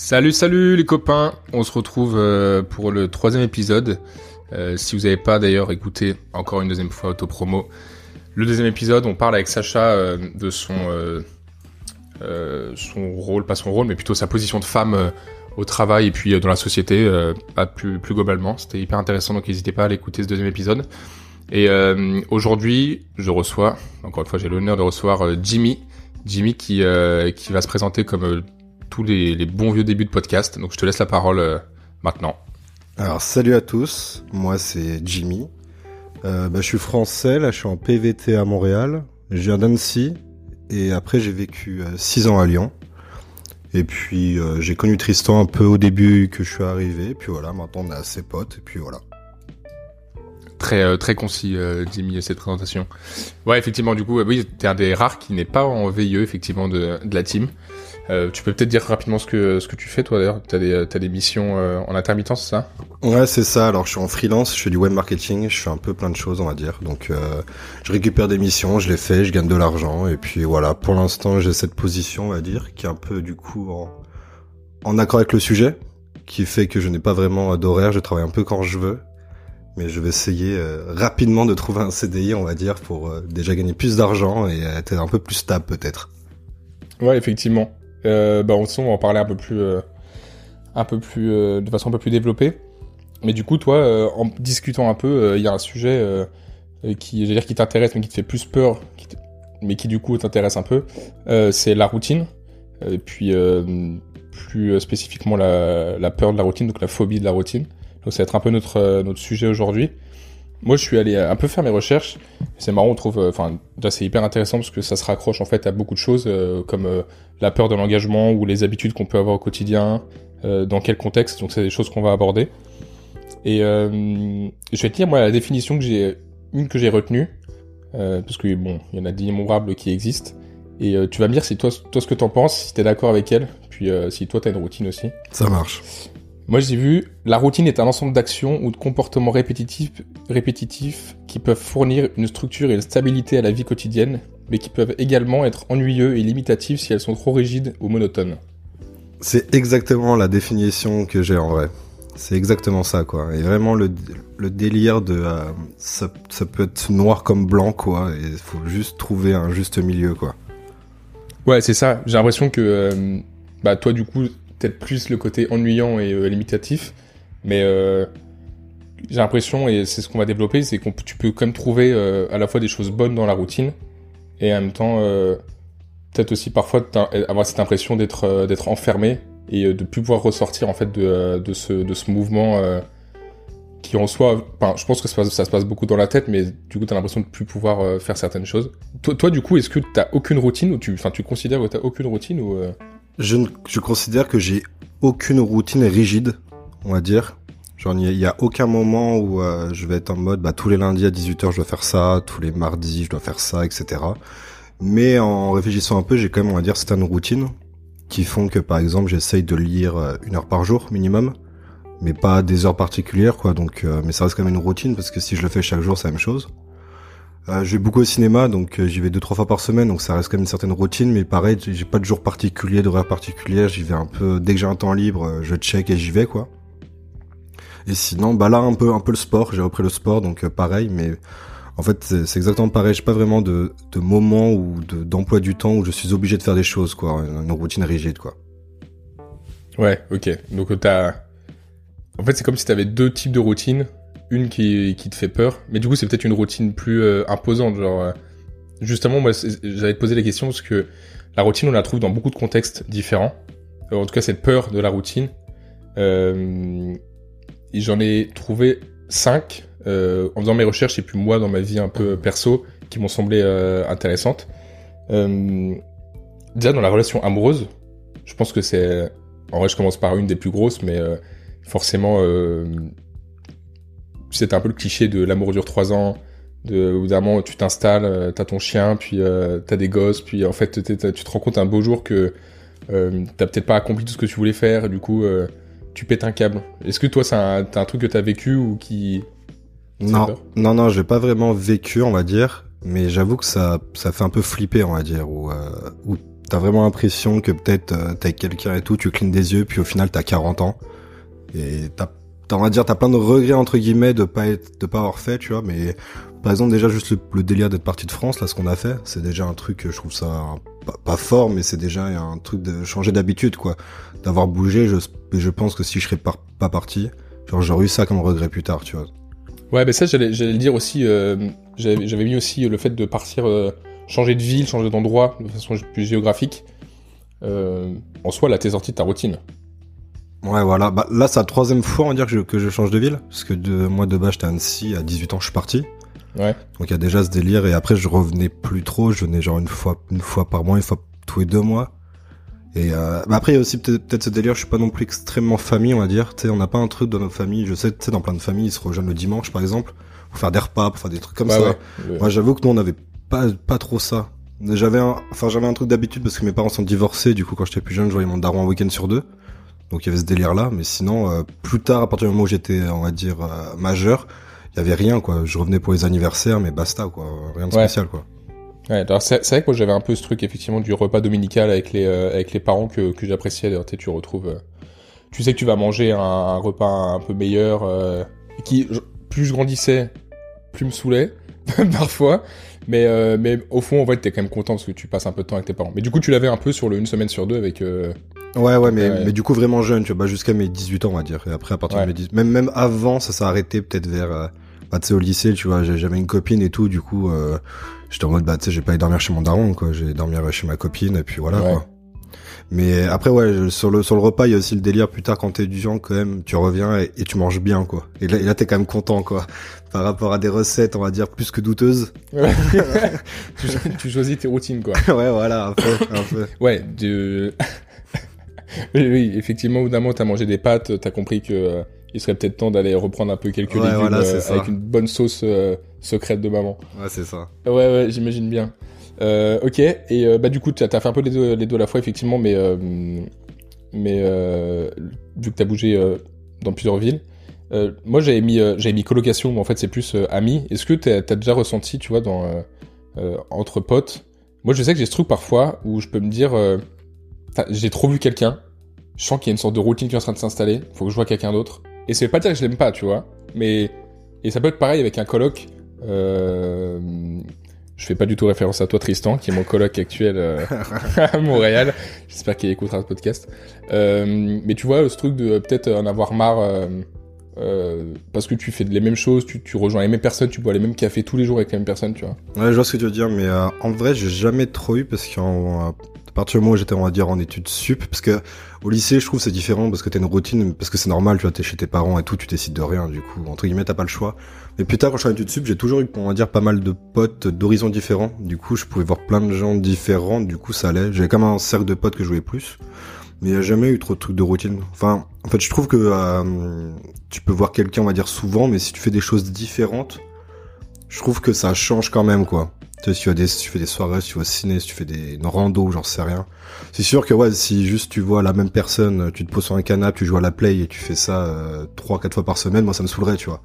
Salut, salut les copains. On se retrouve euh, pour le troisième épisode. Euh, si vous n'avez pas d'ailleurs écouté encore une deuxième fois auto-promo, le deuxième épisode, on parle avec Sacha euh, de son son rôle, pas son rôle, mais plutôt sa position de femme au travail et puis dans la société, pas plus, plus globalement. C'était hyper intéressant, donc n'hésitez pas à l'écouter ce deuxième épisode. Et aujourd'hui, je reçois, encore une fois, j'ai l'honneur de recevoir Jimmy, Jimmy qui qui va se présenter comme tous les, bons vieux débuts de podcast. Donc je te laisse la parole euh, maintenant. Alors salut à tous, moi c'est Jimmy. Euh, bah, je suis français, là je suis en PVT à Montréal. Je viens d'Annecy et après j'ai vécu 6 euh, ans à Lyon. Et puis j'ai connu Tristan un peu au début que je suis arrivé. Et puis voilà, maintenant on est assez potes et puis voilà. Très très concis Jimmy cette présentation. Ouais effectivement du coup oui t'es un des rares qui n'est pas en VIE effectivement de, de la team. Euh, tu peux peut-être dire rapidement ce que ce que tu fais toi d'ailleurs. T'as des t'as des missions euh, en intermittence, c'est ça? Ouais, c'est ça. Alors je suis en freelance, je fais du web marketing, je fais un peu plein de choses, on va dire. Donc euh, je récupère des missions, je les fais, je gagne de l'argent et puis voilà. Pour l'instant, j'ai cette position, on va dire, qui est un peu du coup en en accord avec le sujet, qui fait que je n'ai pas vraiment d'horaire, je travaille un peu quand je veux. Mais je vais essayer rapidement de trouver un CDI, on va dire, pour déjà gagner plus d'argent et être un peu plus stable peut-être. Ouais, effectivement. Euh, bah, on, va en parler un peu plus, euh, un peu plus, euh, de façon un peu plus développée. Mais du coup, toi, en discutant un peu, il y a un sujet qui, dire, qui t'intéresse, mais qui te fait plus peur, mais qui du coup t'intéresse un peu. c'est la routine. Et puis plus spécifiquement la, peur de la routine, donc la phobie de la routine. Donc ça va être un peu notre sujet aujourd'hui. Moi, je suis allé un peu faire mes recherches. C'est marrant, on trouve, euh, enfin, c'est hyper intéressant parce que ça se raccroche en fait à beaucoup de choses euh, comme euh, la peur de l'engagement ou les habitudes qu'on peut avoir au quotidien, dans quel contexte. Donc c'est des choses qu'on va aborder. Et je vais te dire moi la définition que j'ai, une que j'ai retenue, parce que bon, il y en a d'innombrables qui existent. Et tu vas me dire si toi, toi ce que t'en penses, si t'es d'accord avec elle, puis si toi t'as une routine aussi. Ça marche. Moi, j'ai vu, la routine est un ensemble d'actions ou de comportements répétitifs, répétitifs qui peuvent fournir une structure et une stabilité à la vie quotidienne, mais qui peuvent également être ennuyeux et limitatifs si elles sont trop rigides ou monotones. C'est exactement la définition que j'ai en vrai. C'est exactement ça, quoi. Et vraiment le, délire de euh, ça, peut être noir comme blanc, quoi. Et il faut juste trouver un juste milieu, quoi. Ouais, c'est ça. J'ai l'impression que euh, bah toi, du coup, peut-être plus le côté ennuyant et euh, limitatif, mais euh, j'ai l'impression, et c'est ce qu'on va développer, c'est que tu peux quand même trouver euh, à la fois des choses bonnes dans la routine, et en même temps, peut-être aussi parfois avoir cette impression d'être enfermé et de plus pouvoir ressortir en fait de, de, ce, de ce mouvement qui en soi, je pense que ça, se passe beaucoup dans la tête, mais du coup, tu as l'impression de plus pouvoir faire certaines choses. Toi, toi, du coup, est-ce que tu aucune routine ou tu, enfin, tu considères que tu aucune routine ou je, considère que j'ai aucune routine rigide, on va dire. Genre, il n'y a, aucun moment où euh, je vais être en mode, bah, tous les lundis à 18h, je dois faire ça, tous les mardis, je dois faire ça, etc. Mais en réfléchissant un peu, j'ai quand même, on va dire, certaines routines qui font que, par exemple, j'essaye de lire euh, une heure par jour minimum, mais pas des heures particulières, quoi. Donc, euh, mais ça reste quand même une routine parce que si je le fais chaque jour, c'est la même chose. Euh, je vais beaucoup au cinéma, donc euh, j'y vais deux trois fois par semaine, donc ça reste quand même une certaine routine. Mais pareil, j'ai pas de jour particulier, d'horaire particulier. J'y vais un peu dès que j'ai un temps libre, euh, je check et j'y vais quoi. Et sinon, bah là un peu un peu le sport. J'ai repris le sport, donc pareil. Mais en fait, c'est exactement pareil. J'ai pas vraiment de, de moment ou d'emploi du temps où je suis obligé de faire des choses quoi, une, routine rigide quoi. Ouais, ok. Donc t'as, en fait, c'est comme si t'avais deux types de routines une qui, qui te fait peur, mais du coup c'est peut-être une routine plus euh, imposante. Genre, euh, justement, moi j'allais te poser la question parce que la routine on la trouve dans beaucoup de contextes différents. Euh, en tout cas cette peur de la routine. J'en ai trouvé cinq en faisant mes recherches et puis moi dans ma vie un peu perso qui m'ont semblé intéressantes. déjà dans la relation amoureuse, je pense que c'est en vrai je commence par une des plus grosses, mais forcément c'était un peu le cliché de l'amour dure trois ans. De, au bout d'un moment, tu t'installes, euh, t'as ton chien, puis euh, t'as des gosses, puis en fait, tu te rends compte un beau jour que euh, t'as peut-être pas accompli tout ce que tu voulais faire, et du coup, euh, tu pètes un câble. Est-ce que toi, c'est un, un truc que t'as vécu ou qui... Non, non, non, j'ai pas vraiment vécu, on va dire, mais j'avoue que ça, ça fait un peu flipper, on va dire, ou, t'as vraiment l'impression que peut-être t'es avec quelqu'un et tout, tu clignes des yeux, puis au final t'as 40 ans. Et t'as, on va dire, t'as plein de regrets, entre guillemets, de pas être, de pas avoir fait, tu vois, mais par exemple, déjà, juste le, délire d'être parti de France, là, ce qu'on a fait, c'est déjà un truc, je trouve ça pas, fort, mais c'est déjà un truc de changer d'habitude, quoi. D'avoir bougé, je, je pense que si je serais pas, parti, genre, j'aurais eu ça comme regret plus tard, tu vois. Ouais, mais ça, j'allais, le dire aussi, euh, j'avais, mis aussi le fait de partir, euh, changer de ville, changer d'endroit, de façon plus géographique. Euh, en soi, là, t'es sorti de ta routine. Ouais, voilà. Bah, là, c'est la troisième fois, on va dire, que je, que je change de ville. Parce que de, moi, de base, j'étais à Annecy, à 18 ans, je suis parti. Ouais. Donc il y a déjà ce délire et après je revenais plus trop, je venais genre une fois une fois par mois, une fois tous les deux mois. Et euh, bah après il y a aussi peut-être ce délire, je suis pas non plus extrêmement famille, on va dire. Tu sais, on n'a pas un truc dans nos familles. Je sais, tu sais, dans plein de familles, ils se rejoignent le dimanche par exemple pour faire des repas, pour faire des trucs comme ça. Moi j'avoue que nous on avait pas pas trop ça. J'avais un, enfin j'avais un truc d'habitude parce que mes parents sont divorcés. Du coup quand j'étais plus jeune, je voyais mon daron un week-end sur deux. Donc il y avait ce délire là. Mais sinon euh, plus tard, à partir du moment où j'étais, on va dire euh, majeur y avait rien quoi. Je revenais pour les anniversaires, mais basta quoi, rien de spécial quoi. Ouais, c'est vrai que moi j'avais un peu ce truc effectivement du repas dominical avec les euh, avec les parents que que j'appréciais. D'ailleurs, tu retrouves, tu sais que tu vas manger un, repas un peu meilleur, qui plus je grandissais, plus me saoulait parfois. Mais mais au fond en fait t'es quand même content parce que tu passes un peu de temps avec tes parents. Mais du coup tu l'avais un peu sur le une semaine sur deux avec. Ouais, ouais, mais, mais du coup, vraiment jeune, tu vois, bah, jusqu'à mes 18 ans, on va dire. Et après, à partir de mes 18, même, même avant, ça s'est arrêté peut-être vers, bah, tu sais, au lycée, tu vois, j'avais une copine et tout, du coup, euh, j'étais en mode, bah, tu sais, j'ai pas aller dormir chez mon daron, quoi, j'ai dormir chez ma copine, et puis voilà, quoi. Mais après, ouais, sur le, sur le repas, il y a aussi le délire, plus tard, quand t'es étudiant, quand même, tu reviens et, tu manges bien, quoi. Et là, là t'es quand même content, quoi. Par rapport à des recettes, on va dire, plus que douteuses. tu, tu, choisis tes routines, quoi. ouais, voilà, un peu, un peu. Ouais, du... oui, oui, effectivement, au bout d'un moment, t'as mangé des pâtes, t'as compris que euh, il serait peut-être temps d'aller reprendre un peu quelques légumes euh, avec une bonne sauce euh, secrète de maman. Ouais, c'est ça. Ouais, ouais, j'imagine bien. Ok, et bah du coup, tu as fait un peu les deux, les deux à la fois, effectivement, mais, mais vu que tu as bougé dans plusieurs villes, moi j'avais mis, j'avais mis colocation, mais en fait c'est plus ami. Est-ce que tu as, déjà ressenti, tu vois, dans, entre potes, moi je sais que j'ai ce truc parfois où je peux me dire, j'ai trop vu quelqu'un, je sens qu'il y a une sorte de routine qui est en train de s'installer, faut que je vois quelqu'un d'autre. Et ça veut pas dire que je l'aime pas, tu vois. Mais et ça peut être pareil avec un coloc. Euh... Je fais pas du tout référence à toi, Tristan, qui est mon coloc actuel euh, à Montréal. J'espère qu'il écoutera ce podcast. Euh, mais tu vois, ce truc de peut-être en avoir marre euh, euh, parce que tu fais les mêmes choses, tu, rejoins les mêmes personnes, tu bois les mêmes cafés tous les jours avec les mêmes personnes, tu vois. Ouais, je vois ce que tu veux dire, mais euh, en vrai, j'ai jamais trop eu parce qu'en partir du moment où j'étais, on va dire, en études sup, parce que au lycée, je trouve c'est différent parce que t'as une routine, parce que c'est normal, tu vois, t'es chez tes parents et tout, tu décides de rien, du coup, entre guillemets, t'as pas le choix. Mais plus tard, quand je suis en études sup, j'ai toujours eu, on va dire, pas mal de potes d'horizons différents. Du coup, je pouvais voir plein de gens différents, du coup, ça allait. J'avais même un cercle de potes que je jouais plus. Mais il n'y a jamais eu trop de trucs de routine. Enfin, en fait, je trouve que euh, tu peux voir quelqu'un, on va dire, souvent, mais si tu fais des choses différentes, je trouve que ça change quand même, quoi. Tu sais, si tu, as des, si tu fais des soirées, si tu vas au ciné, si tu fais des une rando, j'en sais rien. C'est sûr que ouais, si juste tu vois la même personne, tu te poses sur un canapé, tu joues à la play et tu fais ça euh, trois, quatre fois par semaine, moi ça me saoulerait, tu vois.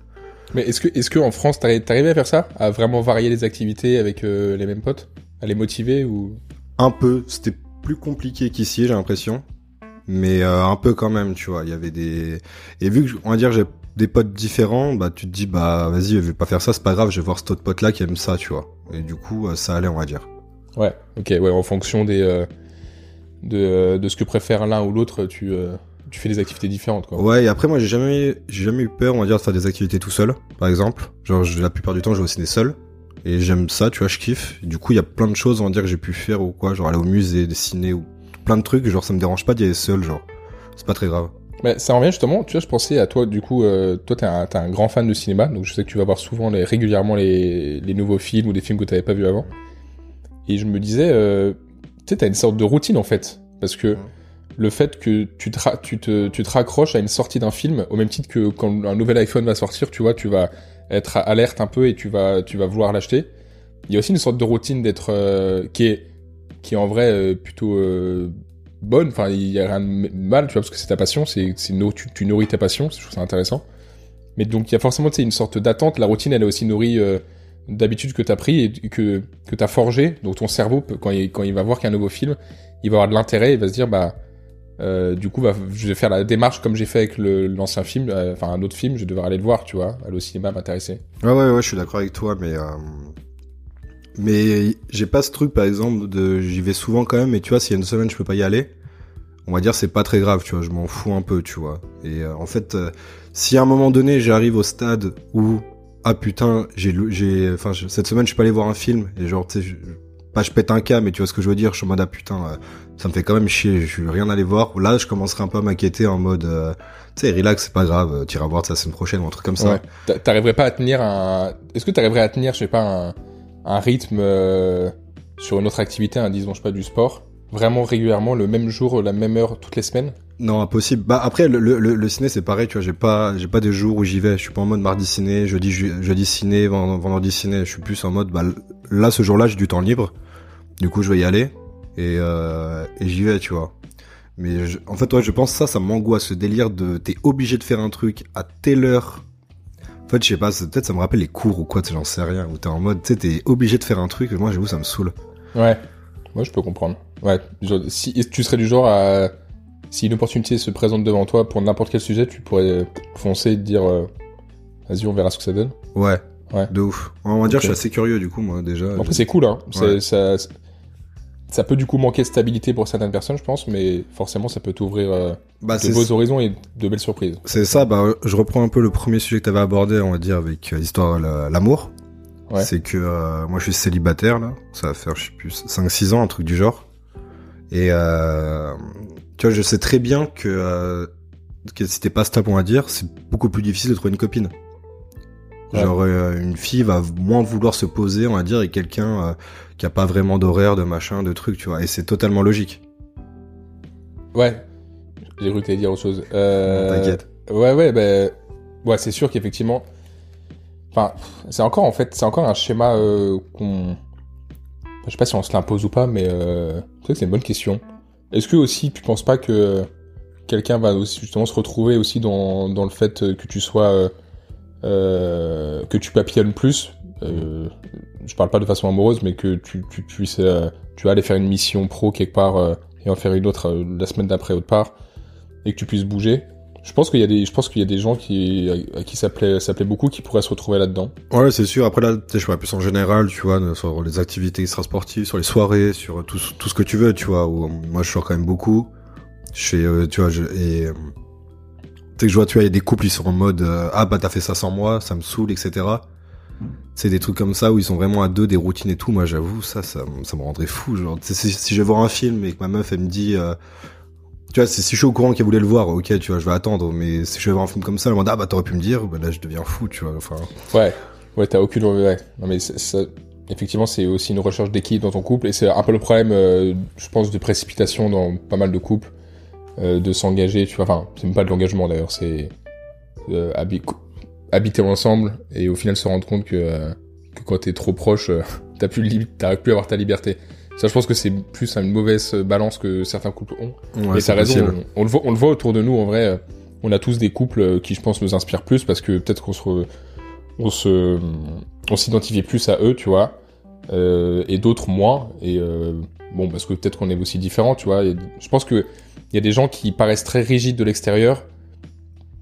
Mais est-ce que, est-ce que en France, t'arrives à faire ça, à vraiment varier les activités avec euh, les mêmes potes, à les motiver ou? Un peu. C'était plus compliqué qu'ici, j'ai l'impression, mais euh, un peu quand même, tu vois. Il y avait des et vu que on va dire j'ai des potes différents, bah tu te dis bah vas-y, je vais pas faire ça, c'est pas grave, je vais voir cet autre pote là qui aime ça, tu vois. Et du coup, euh, ça allait, on va dire. Ouais, ok, ouais, en fonction des euh, de, euh, de ce que préfère l'un ou l'autre, tu tu fais des activités différentes, quoi. Ouais, et après moi j'ai jamais j'ai jamais eu peur, on va dire, de faire des activités tout seul, par exemple. Genre la plupart du temps, je vais au ciné seul. Et j'aime ça, tu vois, je kiffe. Du coup, il y a plein de choses, on va dire, que j'ai pu faire ou quoi, genre aller au musée, dessiner ou plein de trucs, genre ça me dérange pas d'y aller seul, genre. C'est pas très grave. Mais ça revient justement, tu vois, je pensais à toi, du coup, euh, toi, t'es un, un, grand fan de cinéma, donc je sais que tu vas voir souvent, les, régulièrement, les, les nouveaux films ou des films que t'avais pas vu avant. Et je me disais, euh, tu sais, t'as une sorte de routine, en fait. Parce que le fait que tu te, tu te, tu te raccroches à une sortie d'un film, au même titre que quand un nouvel iPhone va sortir, tu vois, tu vas être alerte un peu et tu vas, tu vas vouloir l'acheter. Il y a aussi une sorte de routine d'être, euh, qui est, qui est en vrai euh, plutôt bonne. Enfin, il y a rien de mal, tu vois, parce que c'est ta passion, c'est, tu, nourris ta passion, je trouve ça intéressant. Mais donc, il y a forcément, une sorte d'attente. La routine, elle est aussi nourrie euh, d'habitudes que t'as pris et que, que t'as forgé. Donc ton cerveau, quand il, va voir qu'il y a un nouveau film, il va avoir de l'intérêt, il va se dire, bah, euh, du coup, je vais faire la démarche comme j'ai fait avec l'ancien film, euh, enfin un autre film, je devrais aller le voir, tu vois, aller au cinéma, m'intéresser. Ouais, ouais, ouais, je suis d'accord avec toi, mais euh, mais j'ai pas ce truc, par exemple, de j'y vais souvent quand même, mais tu vois, s'il y a une semaine je peux pas y aller, on va dire c'est pas très grave, tu vois, je m'en fous un peu, tu vois. Et euh, en fait, euh, si à un moment donné j'arrive au stade où ah putain, j'ai j'ai, enfin cette semaine je suis pas allé voir un film et genre tu sais, pas je pète un cas, mais tu vois ce que je veux dire, je suis en mode ah putain, euh, ça me fait quand même chier, je suis rien allé voir. Là, je commencerai un peu à m'inquiéter en mode, tu sais, relax, c'est pas grave, euh, t'iras voir ça la semaine prochaine ou un truc comme ça. Ouais. T'a- T'arriverais pas à tenir un. Est-ce que t'arriverais à tenir, je sais pas, un, un rythme euh, sur une autre activité, un, disons, je sais pas, du sport, vraiment régulièrement, le même jour, la même heure, toutes les semaines? Non, impossible. Bah après le, ciné c'est pareil, tu vois, j'ai pas pas des jours où j'y vais, je suis pas en mode mardi ciné, jeudi jeudi ciné, vend- vendredi ciné, je suis plus en mode bah là ce jour-là, j'ai du temps libre. Du coup, je vais y aller et euh, j'y vais, tu vois. Mais en fait, ouais, je pense ça ça m'angoisse ce délire de t'es obligé de faire un truc à telle heure. En fait, je sais pas, peut-être ça me rappelle les cours ou quoi, tu j'en sais rien, où t'es en mode, tu sais, t'es obligé de faire un truc, et moi, j'avoue, ça me saoule. Ouais. Moi, je peux comprendre. Ouais. genre, si tu serais du genre à. Si une opportunité se présente devant toi pour n'importe quel sujet, tu pourrais foncer et te dire euh, vas-y, on verra ce que ça donne. Ouais. Ouais. De ouf. On va dire, Ok. je suis assez curieux, du coup, moi, déjà. Après, c'est cool, hein. Ouais. Ça, ça peut du coup manquer de stabilité pour certaines personnes, je pense, mais forcément, ça peut t'ouvrir euh, Bah, de beaux horizons et de belles surprises. C'est ça, bah, je reprends un peu le premier sujet que tu avais abordé, on va dire, avec euh, l'histoire de l'amour. Ouais. C'est que euh, moi je suis célibataire là, ça va faire je sais plus 5-6 ans, un truc du genre. Et euh, tu vois, je sais très bien que, que si t'es pas stable, on va dire, c'est beaucoup plus difficile de trouver une copine. Ouais. Genre euh, une fille va moins vouloir se poser, on va dire, et quelqu'un euh, qui a pas vraiment d'horaire, de machin, de trucs, tu vois. Et c'est totalement logique. Ouais. J'ai cru que t'allais dire autre chose. Euh... T'inquiète. Ouais, ouais, ben, ouais, c'est sûr qu'effectivement, enfin, c'est encore en fait, c'est encore un schéma euh, qu'on, je sais pas si on se l'impose ou pas, mais euh... c'est vrai que c'est une bonne question. Est-ce que aussi tu penses pas que quelqu'un va aussi justement se retrouver aussi dans, dans le fait que tu sois, que tu papillonnes plus, euh, je parle pas de façon amoureuse, mais que tu, tu puisses, euh, tu vas aller faire une mission pro quelque part euh, et en faire une autre euh, la semaine d'après autre part, et que tu puisses bouger. Je pense qu'il y a des, je pense qu'il y a des gens qui, à qui ça plaît, beaucoup, qui pourraient se retrouver là-dedans. Ouais, c'est sûr. Après là, je parle plus en général, tu vois, sur les activités extrasportives, sur les soirées, sur tout, ce que tu veux, tu vois. Où, euh, moi, je sors quand même beaucoup. Je fais, euh, tu vois, je, et que je vois, tu vois, il y a des couples, ils sont en mode, euh, ah bah t'as fait ça sans moi, ça me saoule, etc. C'est des trucs comme ça où ils sont vraiment à deux, des routines et tout. Moi, j'avoue, ça, ça, ça me rendrait fou. Genre, si, je vais voir un film et que ma meuf, elle me dit, euh, tu vois, si je suis au courant qu'elle voulait le voir, ok, tu vois, je vais attendre. Mais si je vais voir un film comme ça, elle me dit, ah bah t'aurais pu me dire, bah là, je deviens fou, tu vois. Enfin. Ouais, ouais, t'as aucune, ouais. Non mais ça, effectivement, c'est aussi une recherche d'équilibre dans ton couple, et c'est un peu le problème, euh, je pense, de précipitation dans pas mal de couples, euh, de s'engager, tu vois. Enfin, c'est même pas de l'engagement d'ailleurs, c'est euh, habi- habiter ensemble et au final se rendre compte que, euh, que quand t'es trop proche, t'as plus, plus à avoir ta liberté. Ça, je pense que c'est plus une mauvaise balance que certains couples ont. Ouais, Et t'as raison, on, on le voit, on le voit autour de nous en vrai. On a tous des couples qui, je pense, nous inspirent plus parce que peut-être qu'on se, re- on se, on s'identifie plus à eux, tu vois, et d'autres moins. Et bon, parce que peut-être qu'on est aussi différents, tu vois. Et je pense que il y a des gens qui paraissent très rigides de l'extérieur,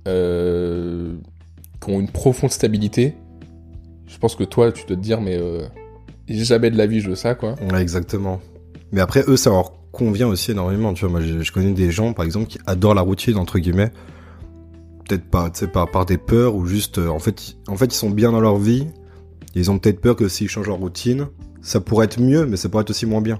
euh, qui ont une profonde stabilité. Je pense que toi, tu dois te dire, mais euh, jamais de la vie je veux ça, quoi. Ouais, exactement. Mais après, eux, ça leur convient aussi énormément. Tu vois, moi, je, connais des gens, par exemple, qui adorent la routine, entre guillemets. Peut-être pas, par, des peurs ou juste, euh, en fait, en fait, ils sont bien dans leur vie. Ils ont peut-être peur que s'ils changent leur routine, ça pourrait être mieux, mais ça pourrait être aussi moins bien.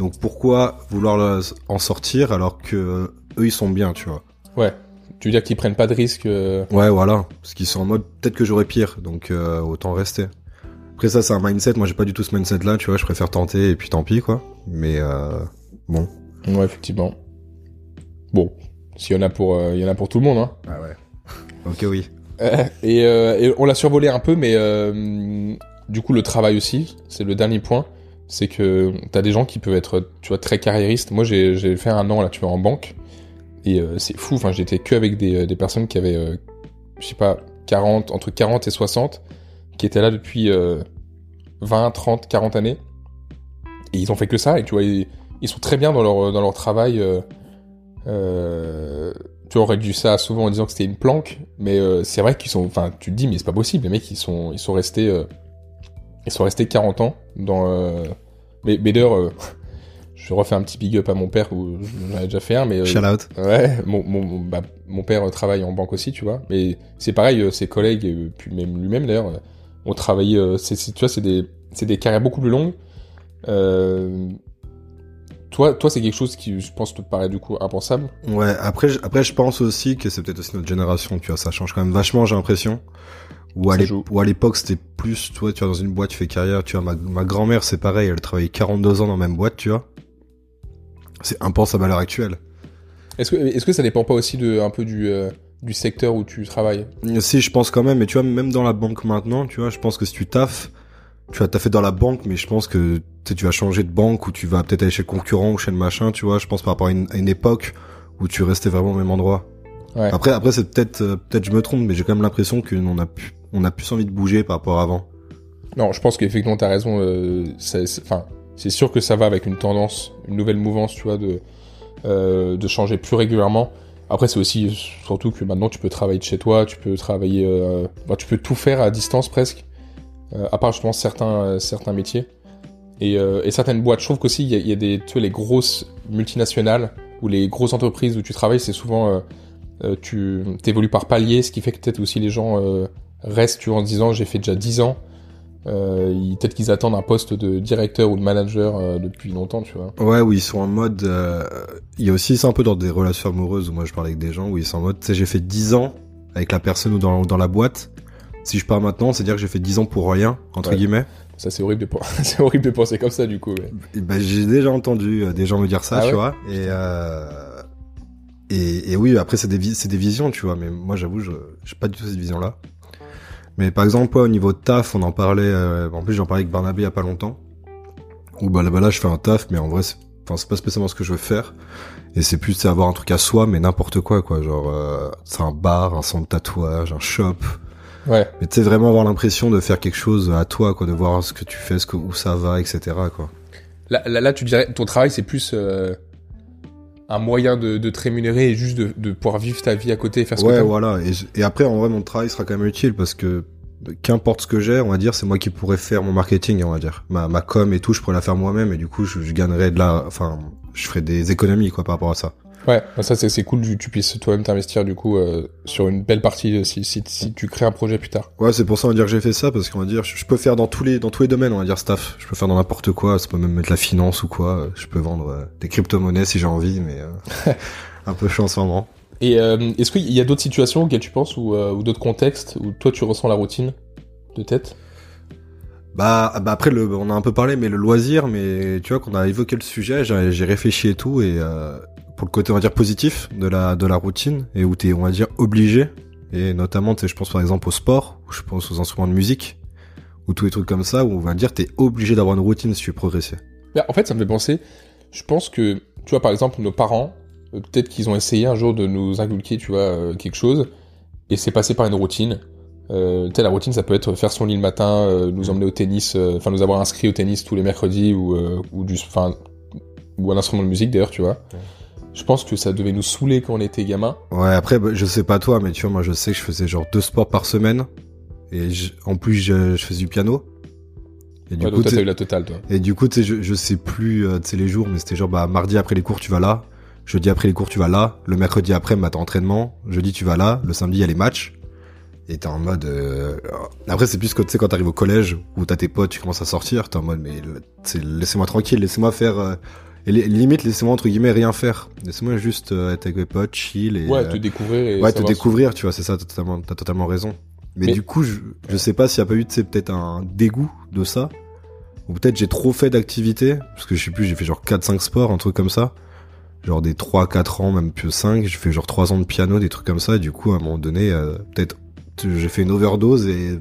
Donc, pourquoi vouloir en sortir alors que euh, eux, ils sont bien, tu vois? Ouais. Tu veux dire qu'ils prennent pas de risques euh, Ouais, voilà. Parce qu'ils sont en mode, peut-être que j'aurais pire, donc euh, autant rester. Après ça, c'est un mindset. Moi, j'ai pas du tout ce mindset-là, tu vois. Je préfère tenter et puis tant pis, quoi. Mais euh, bon. Ouais, effectivement. Bon, s'il y en a pour, il y en a pour tout le monde, hein. Ah ouais. ok, oui. Et, euh, et on l'a survolé un peu, mais du coup le travail aussi, c'est le dernier point. C'est que t'as des gens qui peuvent être, tu vois, très carriéristes. Moi, j'ai fait un an là, tu vois, en banque, et euh, c'est fou. Enfin, j'étais que avec des, des personnes qui avaient, euh, je sais pas, 40, entre 40 et 60, qui étaient là depuis euh, 20, 30, 40 années. Et ils ont fait que ça, et tu vois, ils, sont très bien dans leur, dans leur travail. Euh, euh, tu aurais dû ça souvent en disant que c'était une planque, mais euh, c'est vrai qu'ils sont. Enfin, tu te dis, mais c'est pas possible, les mecs, ils sont, ils sont restés. Ils sont restés 40 ans dans. Euh, mais, d'ailleurs, euh, je refais un petit big up à mon père, où j'en ai déjà fait un, mais. euh, Shout out. Ouais, mon, mon, bah, mon père euh, travaille en banque aussi, tu vois. Mais c'est pareil, ses collègues, et puis même lui-même d'ailleurs, ont travaillé. tu vois, c'est des, des carrières beaucoup plus longues. Toi, toi, c'est quelque chose qui, je pense, te paraît du coup impensable. Ouais, après, après, je pense aussi que c'est peut-être aussi notre génération, tu vois, ça change quand même vachement, j'ai l'impression. Ou à l'époque, c'était plus, toi, tu vois, dans une boîte, tu fais carrière, tu vois, ma, ma grand-mère, c'est pareil, elle travaillait 42 ans dans la même boîte, tu vois. C'est impensable à l'heure actuelle. Est-ce que, est-ce que ça dépend pas aussi de un peu du, euh, du secteur où tu travailles? Si, je pense quand même, mais tu vois, même dans la banque maintenant, tu vois, je pense que si tu taffes, tu vas taffer dans la banque, mais je pense que tu vas changer de banque ou tu vas peut-être aller chez le concurrent ou chez le machin, tu vois, je pense par rapport à une, à une époque où tu restais vraiment au même endroit. Ouais. Après, après c'est peut-être, euh, peut-être je me trompe, mais j'ai quand même l'impression qu'on a pu, on a plus envie de bouger par rapport à avant. Non, je pense qu'effectivement, t'as raison. euh, c'est- Enfin, c'est sûr que ça va avec une tendance, une nouvelle mouvance, tu vois, de, euh, de changer plus régulièrement. Après, c'est aussi surtout que maintenant, tu peux travailler de chez toi, tu peux travailler, euh, bah, tu peux tout faire à distance presque, euh, à part, je pense, certains, euh, certains métiers. Et, euh, et certaines boîtes, je trouve qu'aussi, il y, a- il y a des, tu vois, les grosses multinationales ou les grosses entreprises où tu travailles, c'est souvent, tu évolues par palier, ce qui fait que peut-être aussi les gens euh, restent, tu vois, en disant, j'ai fait déjà 10 ans, euh, peut-être qu'ils attendent un poste de directeur ou de manager euh, depuis longtemps, tu vois. Ouais, où ils sont en mode, euh, il y a aussi ça un peu dans des relations amoureuses où moi je parle avec des gens où ils sont en mode, tu sais, j'ai fait 10 ans avec la personne ou dans, dans la boîte. Si je pars maintenant, c'est dire que j'ai fait 10 ans pour rien, entre Ouais. guillemets. Ça, c'est horrible de, pen- c'est horrible de penser comme ça, du coup. ouais. Ben, j'ai déjà entendu euh, des gens me dire ça, Ah tu ouais? vois. Et, euh, et, et oui, après, c'est des, des visions, tu vois. Mais moi, j'avoue, je j'ai pas du tout cette vision-là. Mais par exemple, ouais, au niveau de taf, on en parlait. euh, en plus, j'en parlais avec Barnabé il y a pas longtemps. Où bah, là, bah, là, je fais un taf, mais en vrai, c'est enfin, c'est pas spécialement ce que je veux faire. Et c'est plus c'est avoir un truc à soi, mais n'importe quoi, quoi. Genre, euh, c'est un bar, un centre de tatouage, un shop. Ouais. Mais tu sais, vraiment avoir l'impression de faire quelque chose à toi, quoi. De voir ce que tu fais, ce que, où ça va, etc., quoi. Là, là, là, tu dirais, ton travail, c'est plus euh, un moyen de, de te rémunérer et juste de, de pouvoir vivre ta vie à côté et faire ce que Ouais, voilà. Et après, en vrai, mon travail sera quand même utile parce que qu'importe ce que j'ai, on va dire, c'est moi qui pourrais faire mon marketing, on va dire. Ma, ma com et tout, je pourrais la faire moi-même et du coup, je, je gagnerais de la, enfin, je ferais des économies, quoi, par rapport à ça. Ouais, bah ça, c'est cool, tu, tu puisses toi-même t'investir, du coup, euh, sur une belle partie euh, si, si, si tu crées un projet plus tard. Ouais, c'est pour ça, on va dire que j'ai fait ça parce qu'on va dire, je, peux faire dans tous les, dans tous les domaines, on va dire, staff. Je peux faire dans n'importe quoi, ça peut même être la finance ou quoi. Je peux vendre euh, des crypto-monnaies si j'ai envie, mais euh, un peu chiant en ce moment. Et euh, est-ce qu'il y a d'autres situations auxquelles tu penses ou, euh, ou d'autres contextes où toi, tu ressens la routine de tête? Bah, bah après, le, on a un peu parlé, mais le loisir, mais tu vois, qu'on a évoqué le sujet, j'ai j'ai réfléchi et tout, et euh, pour le côté, on va dire, positif de la, de la routine, et où t'es, on va dire, obligé, et notamment, tu sais, je pense par exemple au sport, ou je pense aux instruments de musique, ou tous les trucs comme ça, où on va dire, t'es obligé d'avoir une routine si tu veux progresser. Bah, En fait, ça me fait penser, je pense que, tu vois, par exemple, nos parents, euh, peut-être qu'ils ont essayé un jour de nous inculquer, tu vois, euh, quelque chose, et c'est passé par une routine. Euh, tu sais, la routine, ça peut être faire son lit le matin, euh, nous emmener au tennis, euh, enfin nous avoir inscrits au tennis tous les mercredis, ou, ou du, enfin, ou un instrument de musique d'ailleurs, tu vois. Je pense que ça devait nous saouler quand on était gamin. Ouais, après, bah, je sais pas toi, mais tu vois, moi, je sais que je faisais genre deux sports par semaine, et je- en plus, je, je faisais du piano. Et du Ouais, coup, donc eu la totale, toi. Et du coup, tu sais, je, je sais plus, euh, tu sais, les jours, mais c'était genre, bah, mardi après les cours, tu vas là. Jeudi après les cours, tu vas là. Le mercredi après, bah, t'as entraînement. Jeudi, tu vas là. Le samedi, il y a les matchs. Et t'es en mode, euh, après, c'est plus que, tu sais, quand t'arrives au collège, où t'as tes potes, tu commences à sortir, t'es en mode, mais, laissez-moi tranquille, laissez-moi faire, euh, et li- limite, laissez-moi, entre guillemets, rien faire. Laissez-moi juste euh, être avec mes potes, chill et, Ouais, euh, te découvrir et ouais, te découvrir, tu vois, c'est ça, t'as totalement, totalement raison. Mais, Mais- du coup, je, je sais pas s'il y a pas eu, tu peut-être un dégoût de ça. Ou peut-être j'ai trop fait d'activités, parce que je sais plus, j'ai fait genre 4-5 sports, un truc comme ça. Genre des 3-4 ans, même plus 5, j'ai fait genre 3 ans de piano, des trucs comme ça, et du coup, à un moment donné, euh, peut-être j'ai fait une overdose et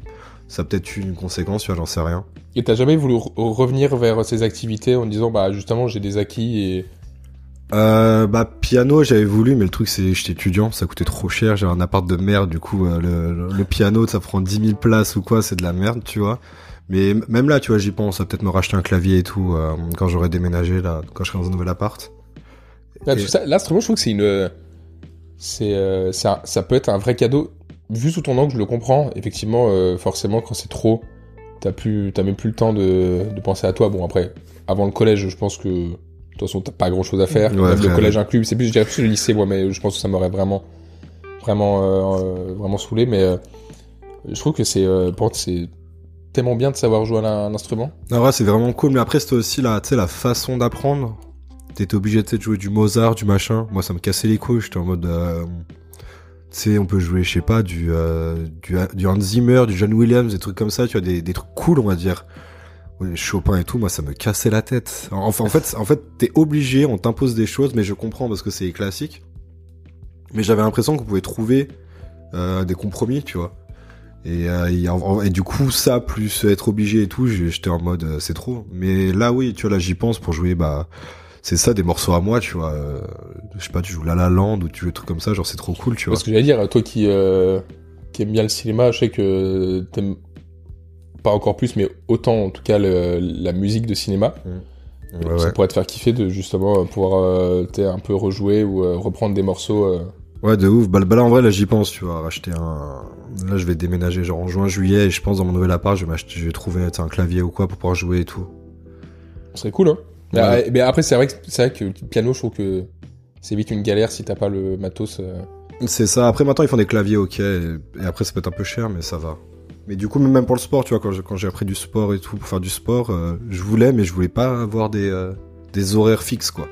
ça a peut-être eu une conséquence, tu vois, j'en sais rien. Et t'as jamais voulu re- revenir vers ces activités en disant, bah, justement, j'ai des acquis et. Euh, bah piano j'avais voulu mais le truc c'est j'étais étudiant ça coûtait trop cher j'ai un appart de merde du coup euh, le, piano ça prend 10 000 places ou quoi c'est de la merde tu vois Mais même là, tu vois, j'y pense à peut-être me racheter un clavier et tout euh, quand j'aurai déménagé là, quand je serai dans un nouvel appart. Là, Et- ça- l'instrument, je trouve que c'est une. C'est, euh, un- ça peut être un vrai cadeau. Vu sous ton angle, je le comprends. Effectivement, euh, forcément, quand c'est trop, t'as plus, t'as même plus le temps de, de penser à toi. Bon, après, avant le collège, je pense que de toute façon, t'as pas grand chose à faire. Ouais, le collège inclus. C'est plus, je dirais plus le lycée, moi, mais je pense que ça m'aurait vraiment, vraiment, euh, euh, vraiment saoulé. Mais euh, je trouve que c'est, c'est tellement bien de savoir jouer à un instrument. En vrai, c'est vraiment cool. Mais après, c'était aussi la, la façon d'apprendre. T'étais obligé de jouer du Mozart, du machin. Moi, ça me cassait les couilles. J'étais en mode. Sais, on peut jouer, je sais pas, du, euh, du, du Hans Zimmer, du John Williams, des trucs comme ça, tu vois, des, des trucs cool, on va dire. Chopin et tout, moi, ça me cassait la tête. Enfin, en fait, en fait, t'es obligé, on t'impose des choses, mais je comprends parce que c'est classique. Mais j'avais l'impression qu'on pouvait trouver euh, des compromis, tu vois. Et, euh, et, du coup, ça, plus être obligé et tout, j'étais en mode, c'est trop. Mais là, oui, tu vois, là, j'y pense pour jouer, bah, c'est ça, des morceaux à moi, tu vois. euh, je sais pas, tu joues La La Land ou tu joues des trucs comme ça, genre, c'est trop cool, tu vois. Parce que j'allais dire, toi qui, euh, qui aime bien le cinéma, je sais que t'aimes pas encore plus, mais autant en tout cas le- la musique de cinéma. Ouais, ça ouais. pourrait te faire kiffer de justement euh, pouvoir euh, un peu rejouer ou euh, reprendre des morceaux. euh. Ouais, de ouf. Bah, bah là, en vrai, là, j'y pense, tu vois. Racheter un. Là, je vais déménager, genre, en juin, juillet, et je pense, dans mon nouvel appart, je vais je vais trouver, un clavier ou quoi pour pouvoir jouer et tout. Ce serait cool, hein. Mais, Ouais. euh, mais après, c'est vrai, que- c'est vrai que le piano, je trouve que c'est vite une galère si t'as pas le matos. euh. C'est ça. Après, maintenant, ils font des claviers, ok. Et, après, ça peut être un peu cher, mais ça va. Mais du coup, même pour le sport, tu vois, quand j'ai, quand j'ai appris du sport et tout, pour faire du sport, euh, je voulais, mais je voulais pas avoir des, euh, des horaires fixes, quoi.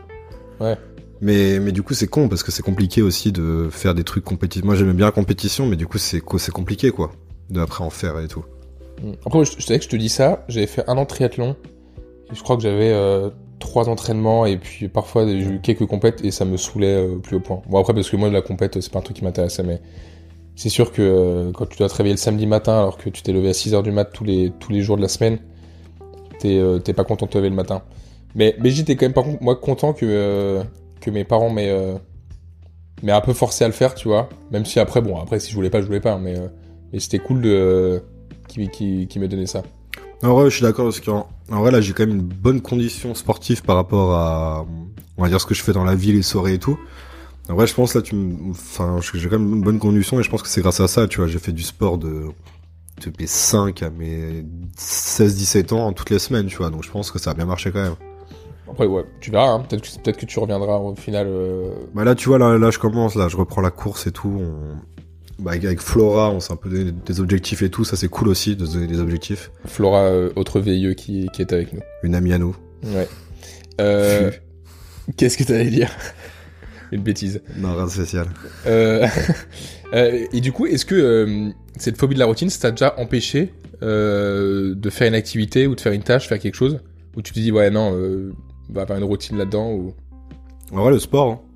Ouais. Mais, mais du coup, c'est con, parce que c'est compliqué aussi de faire des trucs compétitifs. Moi, j'aimais bien la compétition, mais du coup, c'est, co- c'est compliqué, quoi. De après en faire et tout. Après, je, je savais que je te dis ça, j'avais fait un an de triathlon. Et je crois que j'avais euh, trois entraînements et puis parfois j'ai eu quelques compètes et ça me saoulait euh, au plus haut point. Bon après parce que moi la compète c'est pas un truc qui m'intéressait mais c'est sûr que euh, quand tu dois te réveiller le samedi matin alors que tu t'es levé à 6h du mat tous les, tous les jours de la semaine, t'es euh, pas content de te lever le matin. Mais, mais j'étais quand même par contre moi content que, euh, que mes parents m'aient un peu forcé à le faire tu vois. Même si après bon après si je voulais pas je voulais pas hein, mais, mais c'était cool de qui, qui, qui m'ait donné ça. En vrai, je suis d'accord parce qu'en en vrai, là, j'ai quand même une bonne condition sportive par rapport à, on va dire, ce que je fais dans la vie, les soirées et tout. En vrai, je pense là, tu me, enfin, j'ai quand même une bonne condition et je pense que c'est grâce à ça, tu vois. J'ai fait du sport de, de mes 5 à mes 16-17 ans toutes les semaines, tu vois. Donc, je pense que ça a bien marché quand même. Après, ouais, tu verras, hein. peut-être que, peut que tu reviendras au final. euh, Bah là, tu vois, là, là, je commence, là, je reprends la course et tout. On... Bah, avec, Flora, on s'est un peu donné des objectifs et tout. Ça, c'est cool aussi de se donner des objectifs. Flora, euh, autre VIE qui, qui est avec nous. Une amie à nous. Ouais. Euh, Qu'est-ce que t'allais dire? Une bêtise. Non, rien de spécial. Euh, et du coup, est-ce que cette phobie de la routine, ça t'a déjà empêché de faire une activité ou de faire une tâche, faire quelque chose? Où tu te dis, ouais, non, va faire une routine là-dedans ou... En vrai, le sport, hein.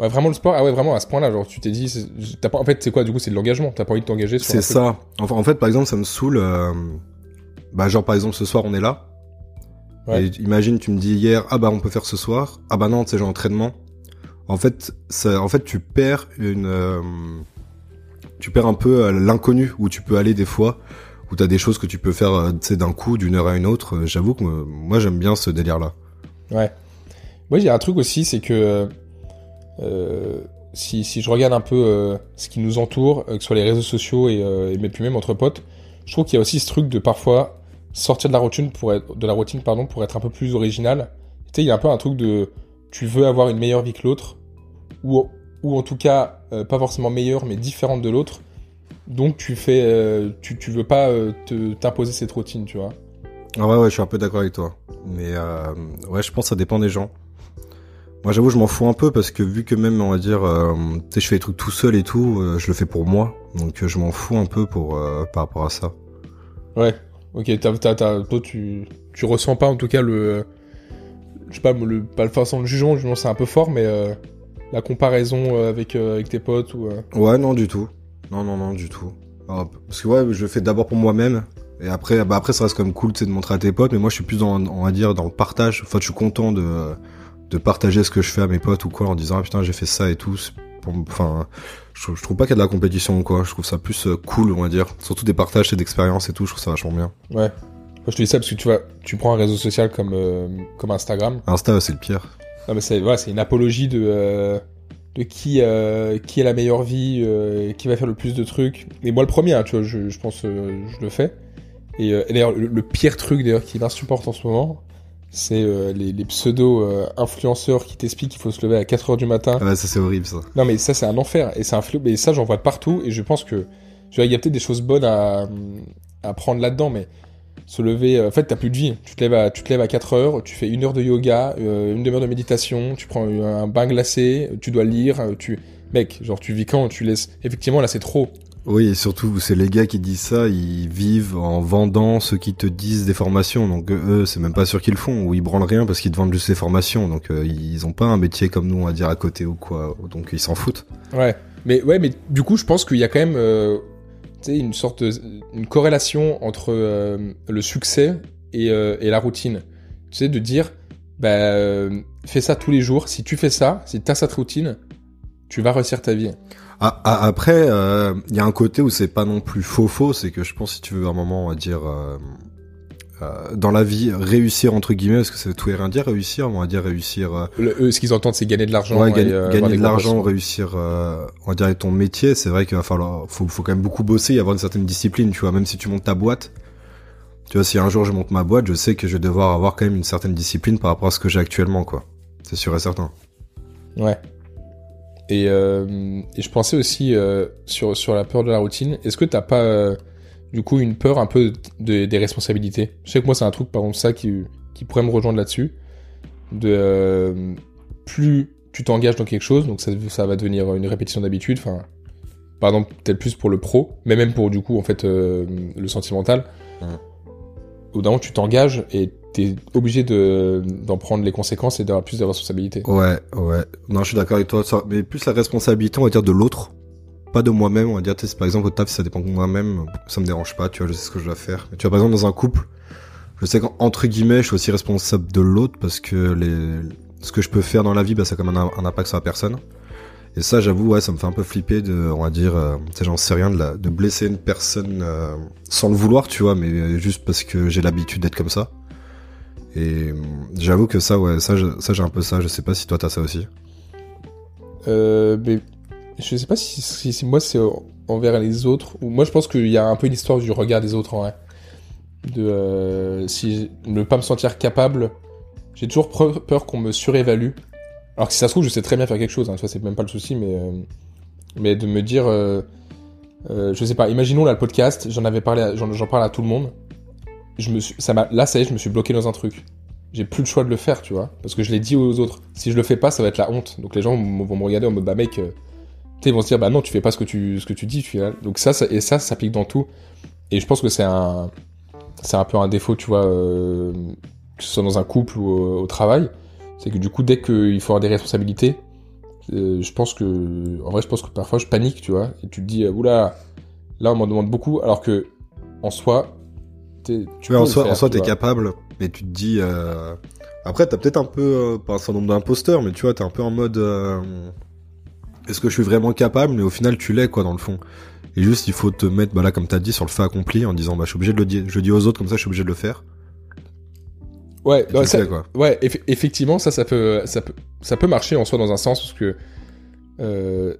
Ouais, vraiment le sport Ah ouais, vraiment à ce point-là, genre tu t'es dit, t'as pas... en fait, c'est quoi du coup C'est de l'engagement, t'as pas envie de t'engager C'est ça. Enfin, en fait, par exemple, ça me saoule. euh, Bah, genre, par exemple, ce soir, on est là. Ouais. Et imagine, tu me dis hier, ah bah, on peut faire ce soir. Ah bah non, tu sais, j'ai entraînement. En fait, ça, en fait, tu perds une, euh, tu perds un peu euh, l'inconnu où tu peux aller des fois, où t'as des choses que tu peux faire, d'un coup, d'une heure à une autre. J'avoue que moi, j'aime bien ce délire-là. Ouais. Moi, il y a un truc aussi, c'est que si, si je regarde un peu euh, ce qui nous entoure, euh, que ce soit les réseaux sociaux et, euh, même entre potes, je trouve qu'il y a aussi ce truc de parfois sortir de la routine pour être, un peu plus original. Il y a un peu un truc de tu veux avoir une meilleure vie que l'autre ou en tout cas euh, pas forcément meilleure mais différente de l'autre. Donc tu fais euh, tu veux pas euh, t'imposer cette routine, tu vois. Ah ouais, ouais, je suis un peu d'accord avec toi. Mais euh, ouais, je pense que ça dépend des gens. Moi, j'avoue, je m'en fous un peu parce que vu que même, on va dire, euh, je fais les trucs tout seul et tout, euh, je le fais pour moi. Donc, euh, je m'en fous un peu pour euh, par rapport à ça. Ouais, ok, t'as- toi tu, tu ressens pas en tout cas le. Je sais pas, le, pas le façon de jugement, jugement c'est un peu fort, mais euh, la comparaison avec, avec tes potes ou. euh, Ouais, non, du tout. Non, non, non, du tout. Alors, parce que ouais, je le fais d'abord pour moi-même. Et après, bah après, ça reste quand même cool, de montrer à tes potes. Mais moi, je suis plus dans, on va dire, dans le partage. Enfin, je suis content de, de partager ce que je fais à mes potes ou quoi, en disant, ah putain, j'ai fait ça et tout. Enfin, je, trouve- je trouve pas qu'il y a de la compétition ou quoi. Je trouve ça plus euh, cool, on va dire. Surtout des partages et d'expériences et tout. Je trouve ça vachement bien. Ouais. je te dis ça parce que tu vois, tu prends un réseau social comme, euh, comme Instagram. Insta, c'est le pire. Non, mais c'est voilà, une apologie de, euh, de qui, euh, qui a la meilleure vie, qui va faire le plus de trucs. Et moi, le premier, hein, tu vois, je, je pense, je le fais. Et, et d'ailleurs, le, le pire truc d'ailleurs qui m'insupporte en ce moment, c'est euh, les, les pseudo-influenceurs qui t'expliquent qu'il faut se lever à 4h du matin. Ah ouais, ça c'est horrible ça. Non, mais ça, c'est un enfer. Et c'est un flou. Mais ça, j'en vois partout. Et je pense que, tu vois, il y a peut-être des choses bonnes à, à prendre là-dedans, mais se lever. euh, En fait, t'as plus de vie. Tu te lèves à, tu te lèves à 4 heures, tu fais une heure de yoga, euh, une demi-heure de méditation, tu prends un bain glacé, tu dois lire, euh, tu. Mec, genre, tu vis quand? Tu laisses. Effectivement, là, c'est trop. Oui, et surtout, c'est les gars qui disent ça, ils vivent en vendant ceux qui te disent des formations. Donc eux, c'est même pas sûr qu'ils le font, ou ils branlent rien parce qu'ils te vendent juste des formations. Donc euh, ils ont pas un métier comme nous, va dire, à côté ou quoi. Donc ils s'en foutent. Ouais. Mais ouais, mais du coup, je pense qu'il y a quand même, euh, une sorte de, une corrélation entre euh, le succès et, la routine. Tu sais, de dire, bah, fais ça tous les jours. Si tu fais ça, si t'as cette routine, tu vas réussir ta vie. Ah, ah, après, euh, il y a un côté où c'est pas non plus faux faux, c'est que je pense si tu veux un moment, on va dire, euh, euh, dans la vie, réussir entre guillemets, parce que ça veut tout et rien dire, réussir, on va dire réussir, euh, Le- eux, ce qu'ils entendent, c'est gagner de l'argent. ouais, gagner, euh, de l'argent, réussir, euh, on va dire ton métier, c'est vrai qu'il va falloir, faut, faut quand même beaucoup bosser, et avoir une certaine discipline, tu vois, même si tu montes ta boîte. Tu vois, si un jour je monte ma boîte, je sais que je vais devoir avoir quand même une certaine discipline par rapport à ce que j'ai actuellement, quoi. C'est sûr et certain. Ouais. Et, euh, et je pensais aussi euh, sur, sur la peur de la routine. Est-ce que t'as pas, euh, du coup, une peur un peu de- des responsabilités? Je sais que moi, c'est un truc, par exemple, ça qui, qui pourrait me rejoindre là-dessus. De plus tu t'engages dans quelque chose, donc ça, ça va devenir une répétition d'habitude. Enfin, par exemple, peut-être plus pour le pro, mais même pour, du coup, en fait, le sentimental. Ouais. Au d'un moment, tu t'engages et obligé de d'en prendre les conséquences et d'avoir plus de responsabilités. Ouais, ouais. Non, je suis d'accord avec toi. Mais plus la responsabilité, on va dire, de l'autre. Pas de moi-même, on va dire, tu sais, par exemple, au taf, ça dépend de moi-même, ça me dérange pas, tu vois, je sais ce que je dois faire. Tu vois, par exemple, dans un couple, je sais qu'entre guillemets, je suis aussi responsable de l'autre parce que ce que je peux faire dans la vie, bah, ça a quand même un, impact sur la personne. Et ça, j'avoue, ouais, ça me fait un peu flipper de, on va dire, euh, j'en sais rien, de, la, de blesser une personne euh, sans le vouloir, tu vois, mais juste parce que j'ai l'habitude d'être comme ça. Et euh, j'avoue que ça, ouais, ça, j'ai un peu ça. Je sais pas si toi t'as ça aussi. Euh, mais je sais pas si, moi c'est envers les autres ou moi je pense qu'il y a un peu une histoire du regard des autres en vrai. De euh, ne pas me sentir capable, j'ai toujours peur, qu'on me surévalue. Alors que si ça se trouve, je sais très bien faire quelque chose. Hein, c'est même pas le souci, mais euh, de me dire, euh, je sais pas. Imaginons là le podcast, j'en avais parlé, j'en parle à tout le monde. Ça m'a, là ça y est, je me suis bloqué dans un truc. J'ai plus le choix de le faire, tu vois, parce que je l'ai dit aux autres. Si je le fais pas, ça va être la honte. Donc les gens vont me regarder en mode bah mec, euh, ils vont se dire bah non, tu fais pas ce que tu dis, tu vois. Donc ça, ça et ça, ça s'applique dans tout. Et je pense que c'est un c'est un peu un défaut, tu vois, euh, que ce soit dans un couple ou au, travail, c'est que du coup dès qu'il faut avoir des responsabilités, euh, je pense que en vrai, je pense que parfois je panique, tu vois, et tu te dis euh, oula, là on m'en demande beaucoup, alors que en soi, tu peux vois, en soi, faire, en soi, tu t'es vois. capable, mais tu te dis. Euh... Après, t'as peut-être un peu euh, pas un syndrome d'imposteur, mais tu vois, t'es un peu en mode. euh, Est-ce que je suis vraiment capable? Mais au final, tu l'es, quoi, dans le fond. Et juste, il faut te mettre, bah là, comme t'as dit, sur le fait accompli, en disant, bah, je suis obligé de le dire, je le dis aux autres, comme ça, je suis obligé de le faire. Ouais, bah, ça- fais, quoi. Ouais, eff- effectivement, ça, ça peut, ça peut, ça peut marcher en soi dans un sens parce que euh,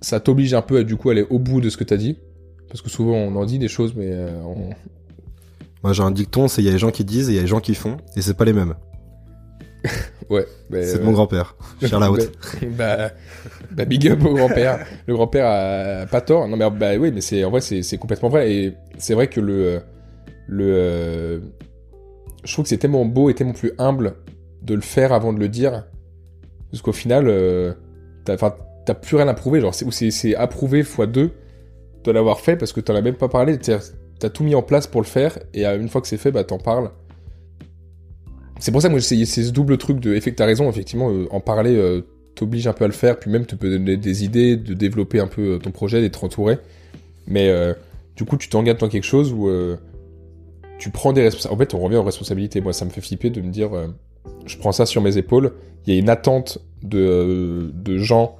ça t'oblige un peu à du coup aller au bout de ce que t'as dit, parce que souvent on en dit des choses, mais euh, on- Moi, j'ai un dicton, c'est il y a les gens qui disent et il y a les gens qui font, et c'est pas les mêmes. ouais. c'est de euh, mon grand-père. Cher la haute. bah, bah, big up au grand-père. le grand-père a pas tort. Non mais bah oui, mais c'est en vrai c'est complètement vrai et c'est vrai que le le euh, je trouve que c'est tellement beau et tellement plus humble de le faire avant de le dire parce qu'au final euh, t'as plus rien à prouver genre c'est ou c'est c'est approuvé fois deux de l'avoir fait parce que t'en as même pas parlé t'as tout mis en place pour le faire et euh, une fois que c'est fait bah t'en parles. C'est pour ça que moi c'est ce double truc de effect t'as raison effectivement euh, en parler euh, t'oblige un peu à le faire puis même te peut donner des idées de développer un peu ton projet d'être entouré. Mais du coup tu t'engages dans quelque chose où tu prends des responsabilités en fait on revient aux responsabilités. Moi ça me fait flipper de me dire je prends ça sur mes épaules. Il y a une attente de, de gens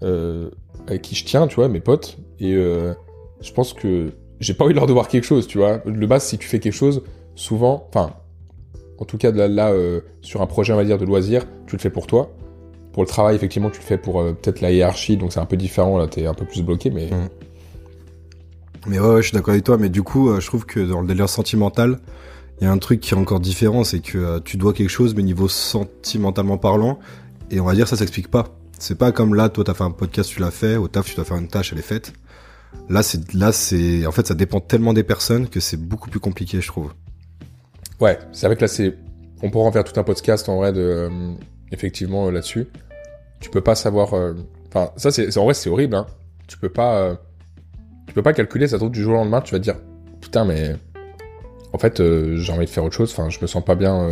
avec qui je tiens tu vois mes potes et je pense que j'ai pas envie de leur devoir quelque chose tu vois le base si tu fais quelque chose souvent, enfin, en tout cas là, là euh, sur un projet, on va dire, de loisir, tu le fais pour toi. Pour le travail, effectivement, tu le fais pour euh, peut-être la hiérarchie, donc c'est un peu différent, là, t'es un peu plus bloqué, mais... Mm. Mais ouais, ouais, je suis d'accord avec toi, mais du coup, euh, je trouve que dans le délire sentimental, il y a un truc qui est encore différent, c'est que tu dois quelque chose, mais niveau sentimentalement parlant, et on va dire ça s'explique pas. C'est pas comme là, toi t'as fait un podcast, tu l'as fait, au taf tu dois faire une tâche, elle est faite. Là, c'est, là, c'est, en fait, ça dépend tellement des personnes que c'est beaucoup plus compliqué, je trouve. Ouais, c'est vrai que là, c'est. On pourra en faire tout un podcast en vrai de. euh, effectivement, euh, là-dessus. Tu peux pas savoir. euh, Enfin, ça, c'est en vrai, c'est horrible, hein. Tu peux pas. Tu peux pas calculer, ça trouve du jour au lendemain, tu vas te dire Putain, mais. En fait, j'ai envie de faire autre chose. Enfin, je me sens pas bien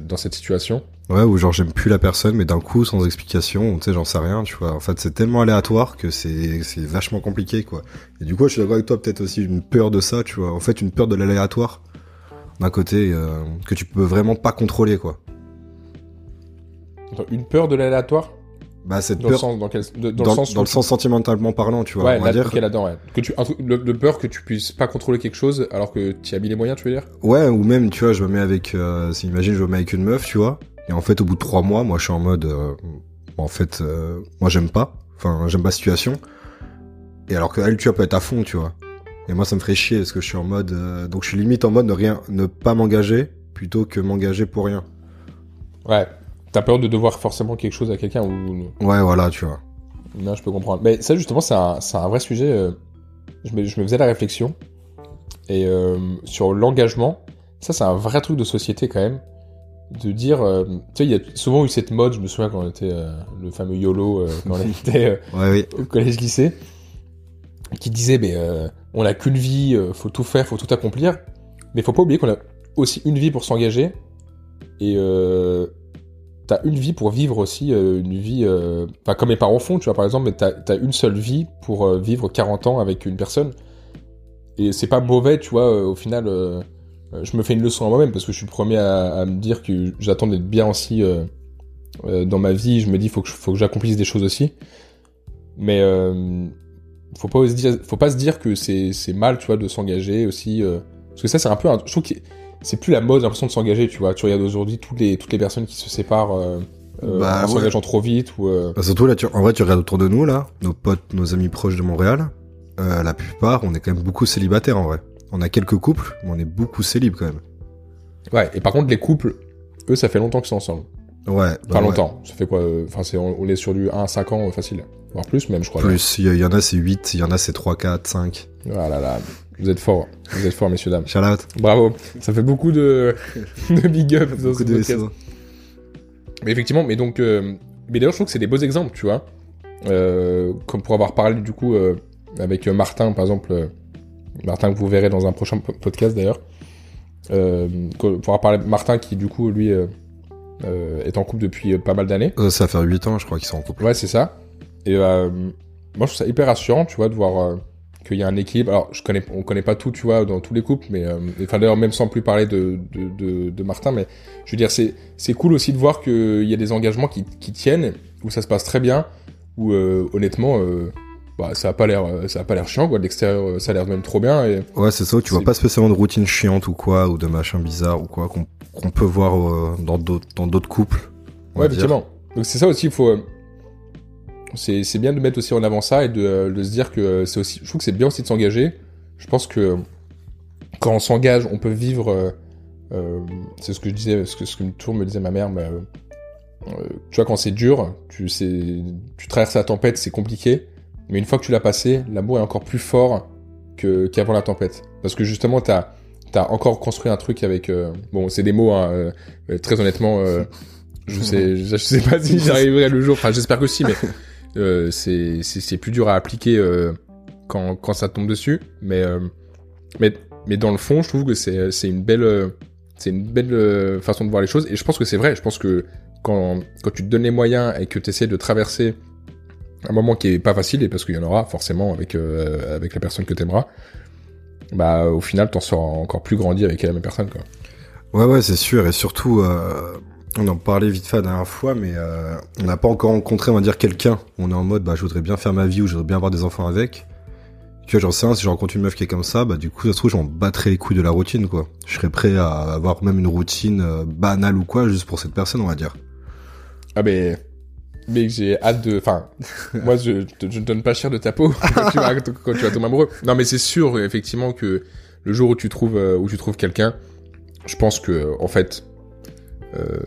dans cette situation. Ouais, ou genre j'aime plus la personne, mais d'un coup, sans explication, tu sais, j'en sais rien, tu vois. En fait, c'est tellement aléatoire que c'est, vachement compliqué, quoi. Et du coup, je suis d'accord avec toi, peut-être aussi une peur de ça, tu vois. En fait, une peur de l'aléatoire, d'un côté, euh, que tu peux vraiment pas contrôler, quoi. Attends, Une peur de l'aléatoire? Bah, cette Dans, le peur, sens, dans, quel, de- dans, dans le sens dans où le sens sentimentalement parlant, tu vois. Ouais, on va dire. ouais. Que tu, le, le peur que tu puisses pas contrôler quelque chose alors que tu as mis les moyens, tu veux dire? Ouais, ou même, tu vois, je me mets avec, euh, si imagine, je me mets avec une meuf, tu vois, et en fait, au bout de trois mois, moi, je suis en mode, euh, en fait, euh, moi, j'aime pas, enfin, j'aime pas la situation, et alors que elle, tu vois, peut être à fond, tu vois. Et moi, ça me ferait chier parce que je suis en mode, euh, donc je suis limite en mode ne rien, ne pas m'engager plutôt que m'engager pour rien. Ouais. T'as peur de devoir forcément quelque chose à quelqu'un ou. Ouais, voilà, tu vois. Non, je peux comprendre. Mais ça, justement, c'est un, vrai sujet. je, me, je me faisais la réflexion. Et sur l'engagement, ça, c'est un vrai truc de société quand même. De dire. euh, tu sais, il y a souvent eu cette mode, je me souviens quand on était. euh, le fameux YOLO, euh, quand on était Ouais, oui. au collège-lycée, qui disait mais on n'a qu'une vie, faut tout faire, faut tout accomplir. Mais faut pas oublier qu'on a aussi une vie pour s'engager. Et t'as une vie pour vivre aussi une vie. Enfin, comme mes parents font, tu vois, par exemple, mais t'as as une seule vie pour vivre 40 ans avec une personne. Et c'est pas mauvais, tu vois, au final. Euh, je me fais une leçon à moi-même parce que je suis le premier à, à me dire que j'attends d'être bien aussi euh, euh, dans ma vie. Je me dis faut que faut que j'accomplisse des choses aussi. Mais euh, faut pas se dire, faut pas se dire que c'est c'est mal, tu vois, de s'engager aussi. parce que ça, c'est un peu, un, je trouve que c'est plus la mode, l'impression de s'engager, tu vois. Tu regardes aujourd'hui toutes les toutes les personnes qui se séparent Bah, en ouais. s'engageant trop vite ou. Bah, surtout là, tu, en vrai, tu regardes autour de nous, là, nos potes, nos amis proches de Montréal, la plupart, on est quand même beaucoup célibataires, en vrai. On a quelques couples, mais on est beaucoup célib, quand même. Ouais. Et par contre, les couples, eux, ça fait longtemps qu'ils sont ensemble. Ouais. Enfin bah ouais. longtemps. Ça fait quoi euh, Enfin, c'est on, on est sur du 1 à 5 ans euh, facile, voire plus même, je crois. Plus, il y, y en a c'est 8, il y en a c'est 3, 4, 5. Voilà, là, vous êtes forts, vous êtes forts, messieurs dames. Shout out. Bravo. Ça fait beaucoup de de big up dans ce podcast. Mais effectivement, mais donc, euh, mais d'ailleurs, je trouve que c'est des beaux exemples, tu vois. Euh, comme pour avoir parlé du coup euh, avec Martin, par exemple, Martin que vous verrez dans un prochain po- podcast d'ailleurs. Euh, que- pour avoir parlé de Martin qui du coup lui euh, euh, est en couple depuis pas mal d'années. Ça faire 8 ans, je crois, qu'ils sont en couple. Ouais, c'est ça. Et moi, je trouve ça hyper rassurant, tu vois, de voir qu'il y a un équilibre. Alors, je connais, on connaît pas tout, tu vois, dans tous les couples, mais euh, enfin d'ailleurs même sans plus parler de de, de, de Martin, mais je veux dire, c'est c'est cool aussi de voir qu'il y a des engagements qui qui tiennent, où ça se passe très bien, où euh, honnêtement, euh, bah ça a pas l'air, euh, ça a pas l'air chiant, quoi. De l'extérieur, euh, ça a l'air même trop bien. Et Ouais, c'est ça, tu vois pas spécialement de routine chiante ou quoi, ou de machin bizarre ou quoi, qu'on qu'on peut voir euh, dans d'autres dans d'autres couples. Ouais, effectivement. Donc c'est ça aussi, il faut. euh, C'est c'est bien de mettre aussi en avant ça et de, de se dire que c'est aussi. Je trouve que c'est bien aussi de s'engager. Je pense que quand on s'engage, on peut vivre. euh, c'est ce que je disais, ce que, ce que toujours me disait ma mère. mais, tu vois, quand c'est dur, tu, tu traverses la tempête, c'est compliqué. Mais une fois que tu l'as passé, l'amour est encore plus fort que qu'avant la tempête. Parce que justement, t'as as encore construit un truc avec. euh, bon, c'est des mots, hein, euh, euh, très honnêtement. euh, je sais, je, je sais pas si j'y arriverai le jour. Enfin, j'espère que si, mais c'est c'est c'est plus dur à appliquer quand quand ça tombe dessus. Mais mais mais dans le fond, je trouve que c'est c'est une belle c'est une belle façon de voir les choses. Et je pense que c'est vrai. Je pense que quand quand tu te donnes les moyens et que tu essaies de traverser un moment qui est pas facile, et parce qu'il y en aura forcément avec euh, avec la personne que t'aimeras, bah au final t'en sors encore plus grandi avec la même personne quoi. Ouais, ouais, c'est sûr. Et surtout, euh, on en parlait vite fait la dernière fois, mais euh, on n'a pas encore rencontré, on va dire, quelqu'un. On est en mode, bah, je voudrais bien faire ma vie ou je voudrais bien avoir des enfants avec. Tu vois, j'en sais rien, si je rencontre une meuf qui est comme ça, bah du coup, ça se trouve, j'en battrais les couilles de la routine, quoi. Je serais prêt à avoir même une routine euh, banale ou quoi, juste pour cette personne, on va dire. Ah mais mais j'ai hâte de enfin moi je je ne donne pas cher de ta peau quand tu vas quand tu vas tomber amoureux. Non mais c'est sûr effectivement que le jour où tu trouves euh, où tu trouves quelqu'un, je pense que en fait euh,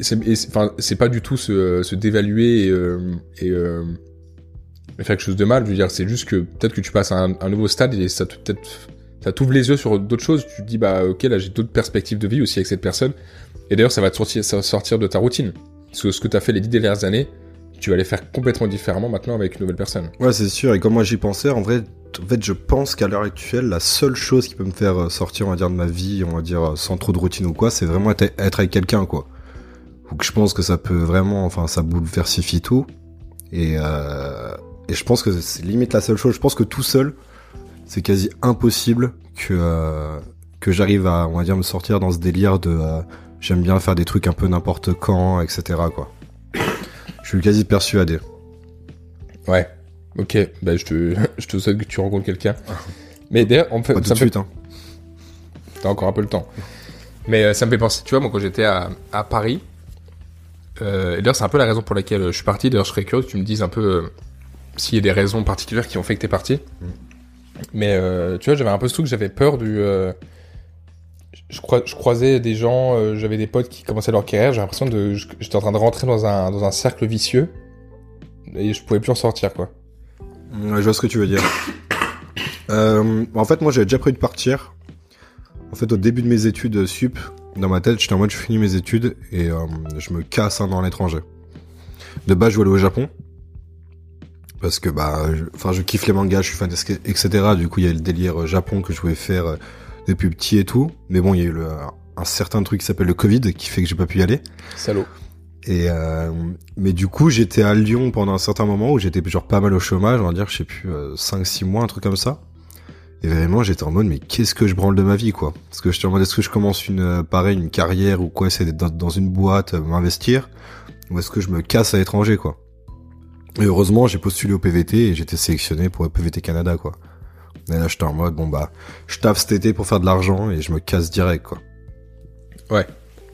c'est enfin c'est pas du tout se, se dévaluer et, euh, et, euh, faire quelque chose de mal. Je veux dire, c'est juste que peut-être que tu passes à un, un nouveau stade et ça peut-être ça t'ouvre les yeux sur d'autres choses. Tu te dis bah ok là j'ai d'autres perspectives de vie aussi avec cette personne. Et d'ailleurs ça va te sortir ça va sortir de ta routine. Que ce que t'as fait les dix dernières années, tu vas les faire complètement différemment maintenant avec une nouvelle personne. Ouais, c'est sûr. Et comme moi j'y pensais, en vrai, en fait, je pense qu'à l'heure actuelle, la seule chose qui peut me faire euh, sortir, on va dire, de ma vie, on va dire, euh, sans trop de routine ou quoi, c'est vraiment être, avec quelqu'un, quoi. Donc je pense que ça peut vraiment, enfin, ça bouleversifie tout. Et, euh, et je pense que c'est limite la seule chose. Je pense que tout seul, c'est quasi impossible que que j'arrive à, on va dire, me sortir dans ce délire de j'aime bien faire des trucs un peu n'importe quand, etc. Quoi. Je suis quasi persuadé. Ouais. Ok. Bah je te je te souhaite que tu rencontres quelqu'un. Mais d'ailleurs en fait Pas tout ça de fait suite, hein. T'as encore un peu le temps. Mais euh, ça me fait penser, tu vois, moi quand j'étais à, à Paris, euh, et d'ailleurs c'est un peu la raison pour laquelle euh, je suis parti, d'ailleurs je serais curieux que tu me dises un peu euh, s'il y a des raisons particulières qui ont fait que t'es parti. Mais euh, tu vois, j'avais un peu ce truc, j'avais peur du... euh, je, croi- je croisais des gens, euh, j'avais des potes qui commençaient leur carrière, j'ai l'impression je- J'étais en train de rentrer dans un, dans un cercle vicieux, et je pouvais plus en sortir, quoi. Je vois ce que tu veux dire. Euh, en fait, moi, j'avais déjà prévu de partir. En fait, au début de mes études sup, dans ma tête, j'étais en mode, je finis mes études et euh, je me casse an à l'étranger. De base, je voulais aller au Japon. Parce que, bah, enfin, je, kiffe les mangas, je suis fan, etc. Du coup, il y a le délire euh, Japon que je voulais faire euh, depuis petit et tout. Mais bon, il y a eu le, un certain truc qui s'appelle le Covid qui fait que j'ai pas pu y aller. Salaud. Et euh, mais du coup, j'étais à Lyon pendant un certain moment où j'étais genre pas mal au chômage, on va dire, je sais plus, 5-6 mois, un truc comme ça. Et vraiment, j'étais en mode, mais qu'est-ce que je branle de ma vie, quoi? Parce que j'étais en mode, est-ce que je commence une, euh, pareil, une carrière ou quoi, c'est d'être dans, dans une boîte, euh, m'investir? Ou est-ce que je me casse à l'étranger, quoi? Et heureusement, j'ai postulé au PVT et j'étais sélectionné pour le PVT Canada, quoi. Et là, j'étais en mode, bon bah, je taffe cet été pour faire de l'argent et je me casse direct, quoi.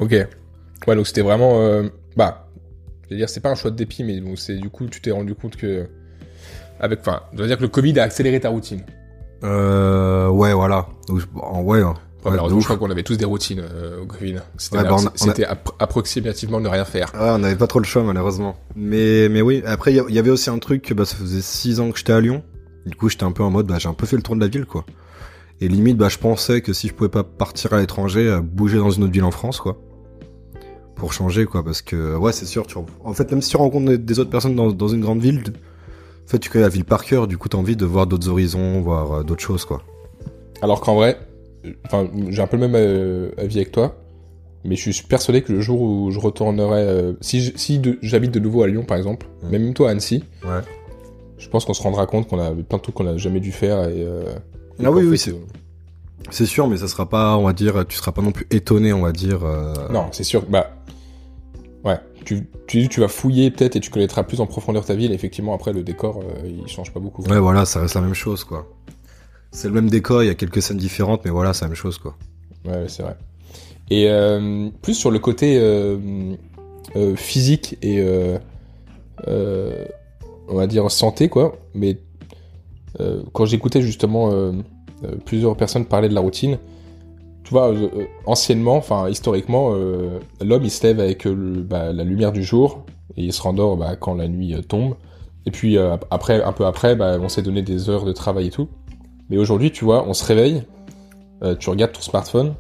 Ok. Ouais, donc c'était vraiment... euh, bah, je veux dire, c'est pas un choix de dépit, mais bon, c'est du coup, tu t'es rendu compte que... Avec, enfin, je veux dire que le Covid a accéléré ta routine. Euh, ouais, voilà. Donc, ouais, hein. Ouais, Ouais, je crois qu'on avait tous des routines euh, au Covid. C'était Ouais, bah, a- approximativement ne rien faire. Ah, on n'avait pas trop le choix malheureusement. Mais mais oui, après il y, avait aussi un truc bah ça faisait six ans que j'étais à Lyon. Du coup, j'étais un peu en mode bah j'ai un peu fait le tour de la ville quoi. Et limite bah je pensais que si je pouvais pas partir à l'étranger, bouger dans une autre ville en France quoi. Pour changer quoi parce que ouais, c'est sûr tu en fait même si tu rencontres des- autres personnes dans, dans une grande ville, en fait tu connais la ville par cœur, du coup t'as envie de voir d'autres horizons, voir euh, d'autres choses quoi. Alors qu'en vrai, enfin, j'ai un peu le même euh, avis avec toi, mais je suis persuadé que le jour où je retournerai, euh, si je- si de- j'habite de nouveau à Lyon par exemple, Mm. même toi Annecy, Ouais. Je pense qu'on se rendra compte qu'on a plein de trucs qu'on a jamais dû faire et. euh, Ah oui, oui, c'est- euh, C'est sûr mais ça sera pas on va dire tu seras pas non plus étonné, on va dire euh, Non, c'est sûr. Bah, ouais. Tu, tu, tu vas fouiller peut-être et tu connaîtras plus en profondeur ta ville. Effectivement, après le décor, euh, il change pas beaucoup. Ouais, voilà, ça reste la même chose, quoi. C'est le même décor, il y a quelques scènes différentes, mais voilà, c'est la même chose, quoi. Ouais, ouais, c'est vrai. Et euh, plus sur le côté physique et on va dire santé, quoi. Mais euh, quand j'écoutais justement euh, euh, plusieurs personnes parler de la routine, tu vois, anciennement, enfin historiquement, l'homme il se lève avec le- bah, la lumière du jour et il se rendort bah, quand la nuit tombe. Et puis après, un peu après, bah, on s'est donné des heures de travail et tout. Mais aujourd'hui, tu vois, on se réveille, tu regardes ton smartphone,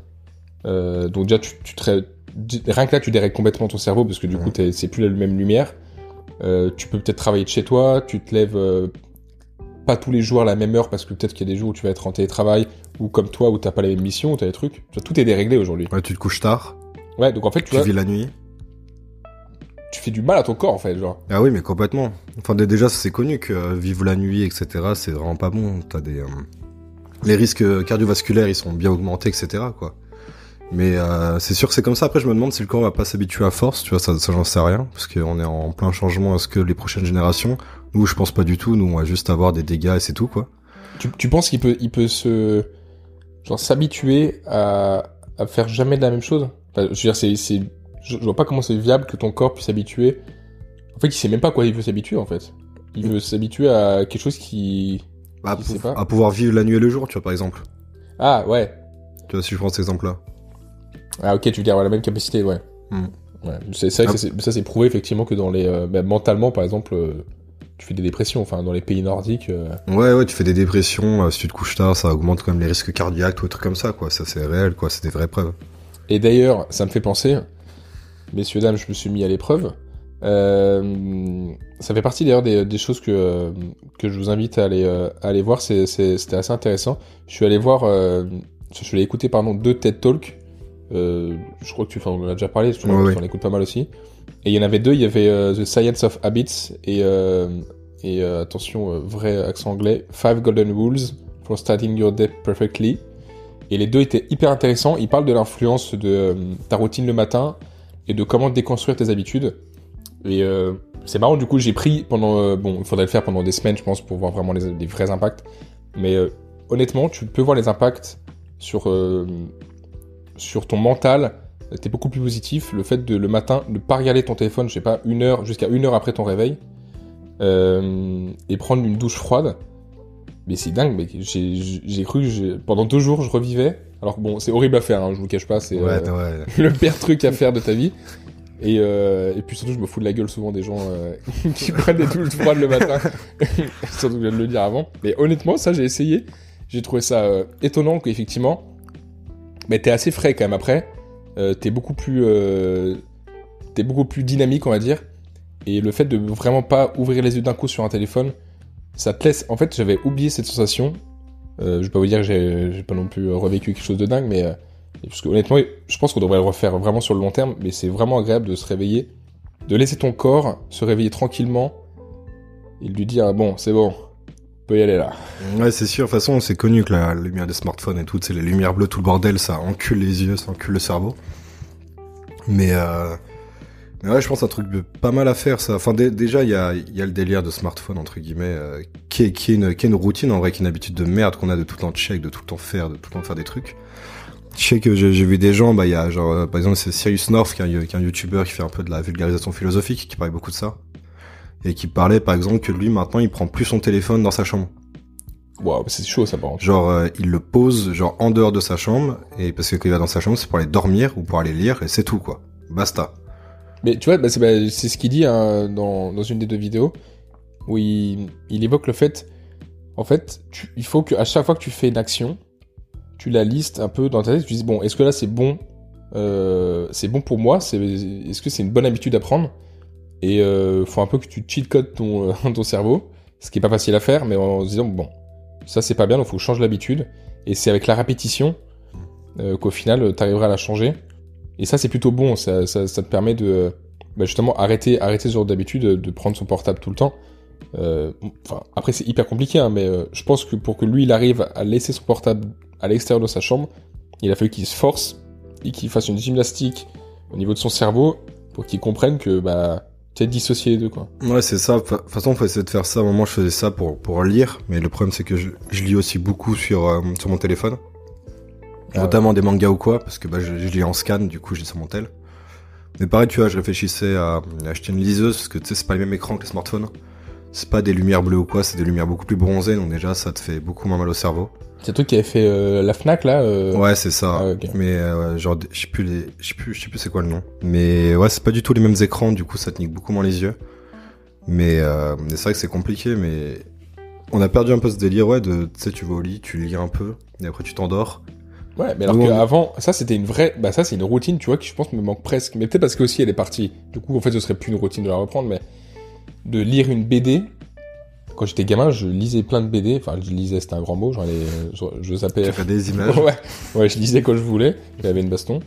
donc déjà, tu, te rien que là, tu dérègles complètement ton cerveau parce que du coup, c'est plus la même lumière. Euh, tu peux peut-être travailler de chez toi, tu te lèves euh, pas tous les jours à la même heure parce que peut-être qu'il y a des jours où tu vas être en télétravail ou comme toi où t'as pas la même mission ou t'as des trucs. Tu vois, tout est déréglé aujourd'hui. Ouais, tu te couches tard, Ouais, donc en fait, tu, tu vois, vis la nuit. tu fais du mal à ton corps en fait, genre. Ah oui, mais complètement. Enfin, dé- déjà, c'est connu que euh, vivre la nuit, etc., c'est vraiment pas bon. T'as des... euh, Les risques cardiovasculaires, ils sont bien augmentés, etc., quoi. Mais euh, c'est sûr que c'est comme ça. Après, je me demande si le corps va pas s'habituer à force. Tu vois, ça, ça j'en sais rien. Parce qu'on est en plein changement. Est-ce que les prochaines générations... Nous, je pense pas du tout. Nous, on va juste avoir des dégâts et c'est tout, quoi. Tu, tu penses qu'il peut, il peut se, genre, s'habituer à, à faire jamais de la même chose? Enfin, Je veux dire, c'est, je, je vois pas comment c'est viable que ton corps puisse s'habituer. En fait, il sait même pas à quoi il veut s'habituer, en fait. Il veut s'habituer à quelque chose qui, Bah, sais pour- pas. à pouvoir vivre la nuit et le jour, tu vois, par exemple. ah, ouais. Tu vois, si je prends cet exemple-là. Ah, ok, tu veux dire, ouais, la même capacité, ouais. Hmm. Ouais, c'est que Ah. ça, c'est- ça, prouvé, effectivement, que dans les, euh, bah, mentalement, par exemple, euh, tu fais des dépressions, enfin, dans les pays nordiques, euh, Ouais, ouais, tu fais des dépressions, si tu te couches tard, ça augmente quand même les risques cardiaques, ou des trucs comme ça, quoi. Ça, c'est réel, quoi. C'est des vraies preuves. Et d'ailleurs, ça me fait penser, messieurs, dames, je me suis mis à l'épreuve. Euh, ça fait partie d'ailleurs des, des choses que, que je vous invite à aller, à aller voir. C'était assez intéressant. Je suis allé voir, euh, je allé écouter pardon, deux TED Talks. Euh, je crois que tu enfin, on en a déjà parlé, je Ouais, ouais. on écoute pas mal aussi. Et il y en avait deux, il y avait euh, The Science of Habits et, euh, et attention, vrai accent anglais, Five Golden Rules for Starting Your Day Perfectly. Et les deux étaient hyper intéressants. Ils parlent de l'influence de ta routine le matin et de comment déconstruire tes habitudes. Et c'est marrant, du coup, j'ai pris pendant. bon, il faudrait le faire pendant des semaines, je pense, pour voir vraiment les, les vrais impacts. Mais honnêtement, tu peux voir les impacts sur, sur ton mental. T'es beaucoup plus positif. Le fait de le matin ne pas regarder ton téléphone, je sais pas, une heure jusqu'à une heure après ton réveil, euh, et prendre une douche froide. Mais c'est dingue, mec. J'ai cru que pendant deux jours, je revivais. Alors que bon, c'est horrible à faire, hein, je vous le cache pas. C'est Ouais, euh, ouais. le pire truc à faire de ta vie. Et, euh, et puis surtout, je me fous de la gueule souvent des gens euh, qui prennent des douches froides le matin. surtout que je viens de le dire avant. Mais honnêtement, ça, j'ai essayé. J'ai trouvé ça étonnant qu'effectivement, mais t'es assez frais quand même après. Euh, t'es beaucoup plus, euh, t'es beaucoup plus dynamique, on va dire. Et le fait de vraiment pas ouvrir les yeux d'un coup sur un téléphone, ça te laisse. En fait, j'avais oublié cette sensation. Euh, je vais pas vous dire que j'ai pas non plus revécu quelque chose de dingue, mais honnêtement, je pense qu'on devrait le refaire vraiment sur le long terme. Mais c'est vraiment agréable de se réveiller, de laisser ton corps se réveiller tranquillement et de lui dire bon, c'est bon, on peut y aller là. Ouais, c'est sûr. De toute façon, c'est connu que la lumière des smartphones et tout, c'est les lumières bleues, tout le bordel, ça encule les yeux, ça encule le cerveau. Mais, euh, mais ouais, je pense un truc pas mal à faire, ça. Enfin, dé- déjà, il y a, y a le délire de smartphone, entre guillemets, euh, qui, est, qui, est une, qui est une routine, en vrai, qui est une habitude de merde qu'on a de tout le temps check, de tout le temps faire, de tout le temps faire des trucs. Je sais que j'ai vu des gens, bah, il y a genre, euh, par exemple, c'est Sirius North, qui est un, qui est un youtubeur qui fait un peu de la vulgarisation philosophique, qui parlait beaucoup de ça. Et qui parlait, par exemple, que lui, maintenant, il prend plus son téléphone dans sa chambre. Waouh, c'est chaud ça par contre. Genre, euh, il le pose genre en dehors de sa chambre, et parce que quand il va dans sa chambre, c'est pour aller dormir ou pour aller lire, et c'est tout quoi. Basta. Mais tu vois, bah, c'est bah, c'est ce qu'il dit hein, dans, dans une des deux vidéos, où il, il évoque le fait, en fait, tu- il faut qu'à chaque fois que tu fais une action, tu la listes un peu dans ta tête, tu dis bon, est-ce que là c'est bon, euh, c'est bon pour moi, est-ce que c'est une bonne habitude à prendre, et euh, faut un peu que tu cheat codes ton, euh, ton cerveau, ce qui est pas facile à faire, mais en se disant bon, ça c'est pas bien, donc faut que je change l'habitude, et c'est avec la répétition euh, qu'au final t'arriveras à la changer. Et ça, c'est plutôt bon. Ça, ça, te permet de bah, justement arrêter, arrêter ce genre d'habitude de, prendre son portable tout le temps. Euh, Enfin, après, c'est hyper compliqué, hein, mais euh, je pense que pour que lui, il arrive à laisser son portable à l'extérieur de sa chambre, il a fallu qu'il se force et qu'il fasse une gymnastique au niveau de son cerveau pour qu'il comprenne que bah tu es dissocié les deux quoi. Ouais, c'est ça. De toute façon, faut essayer de faire ça. À un moment, je faisais ça pour, pour lire, mais le problème, c'est que je, je lis aussi beaucoup sur, euh, sur mon téléphone. Ah Notamment des mangas ou quoi, parce que bah, je, je lis en scan, du coup, je lis sur mon tel. Mais pareil, tu vois, je réfléchissais à, à acheter une liseuse, parce que tu sais, c'est pas les mêmes écrans que les smartphones. C'est pas des lumières bleues ou quoi, c'est des lumières beaucoup plus bronzées, donc déjà, ça te fait beaucoup moins mal au cerveau. C'est truc qui avait fait euh, la Fnac là. euh, Ouais, c'est ça. Ah. Mais euh, genre, je sais plus les, je sais plus, je sais plus c'est quoi le nom. Mais ouais, c'est pas du tout les mêmes écrans, du coup, ça te nique beaucoup moins les yeux. Mais, c'est vrai que c'est compliqué, mais on a perdu un peu ce délire, ouais, de, tu sais, tu vas au lit, tu lis un peu, et après tu t'endors. Ouais, mais alors qu'avant, ça c'était une vraie, bah ça c'est une routine, tu vois, qui je pense me manque presque. Mais peut-être parce que aussi elle est partie. Du coup, en fait, ce serait plus une routine de la reprendre, mais de lire une BD. Quand j'étais gamin, je lisais plein de BD. Enfin, je lisais, c'était un grand mot. Genre, les, je, je zappais. Tu fais des images. ouais, ouais, je lisais quand je voulais. J'avais une baston.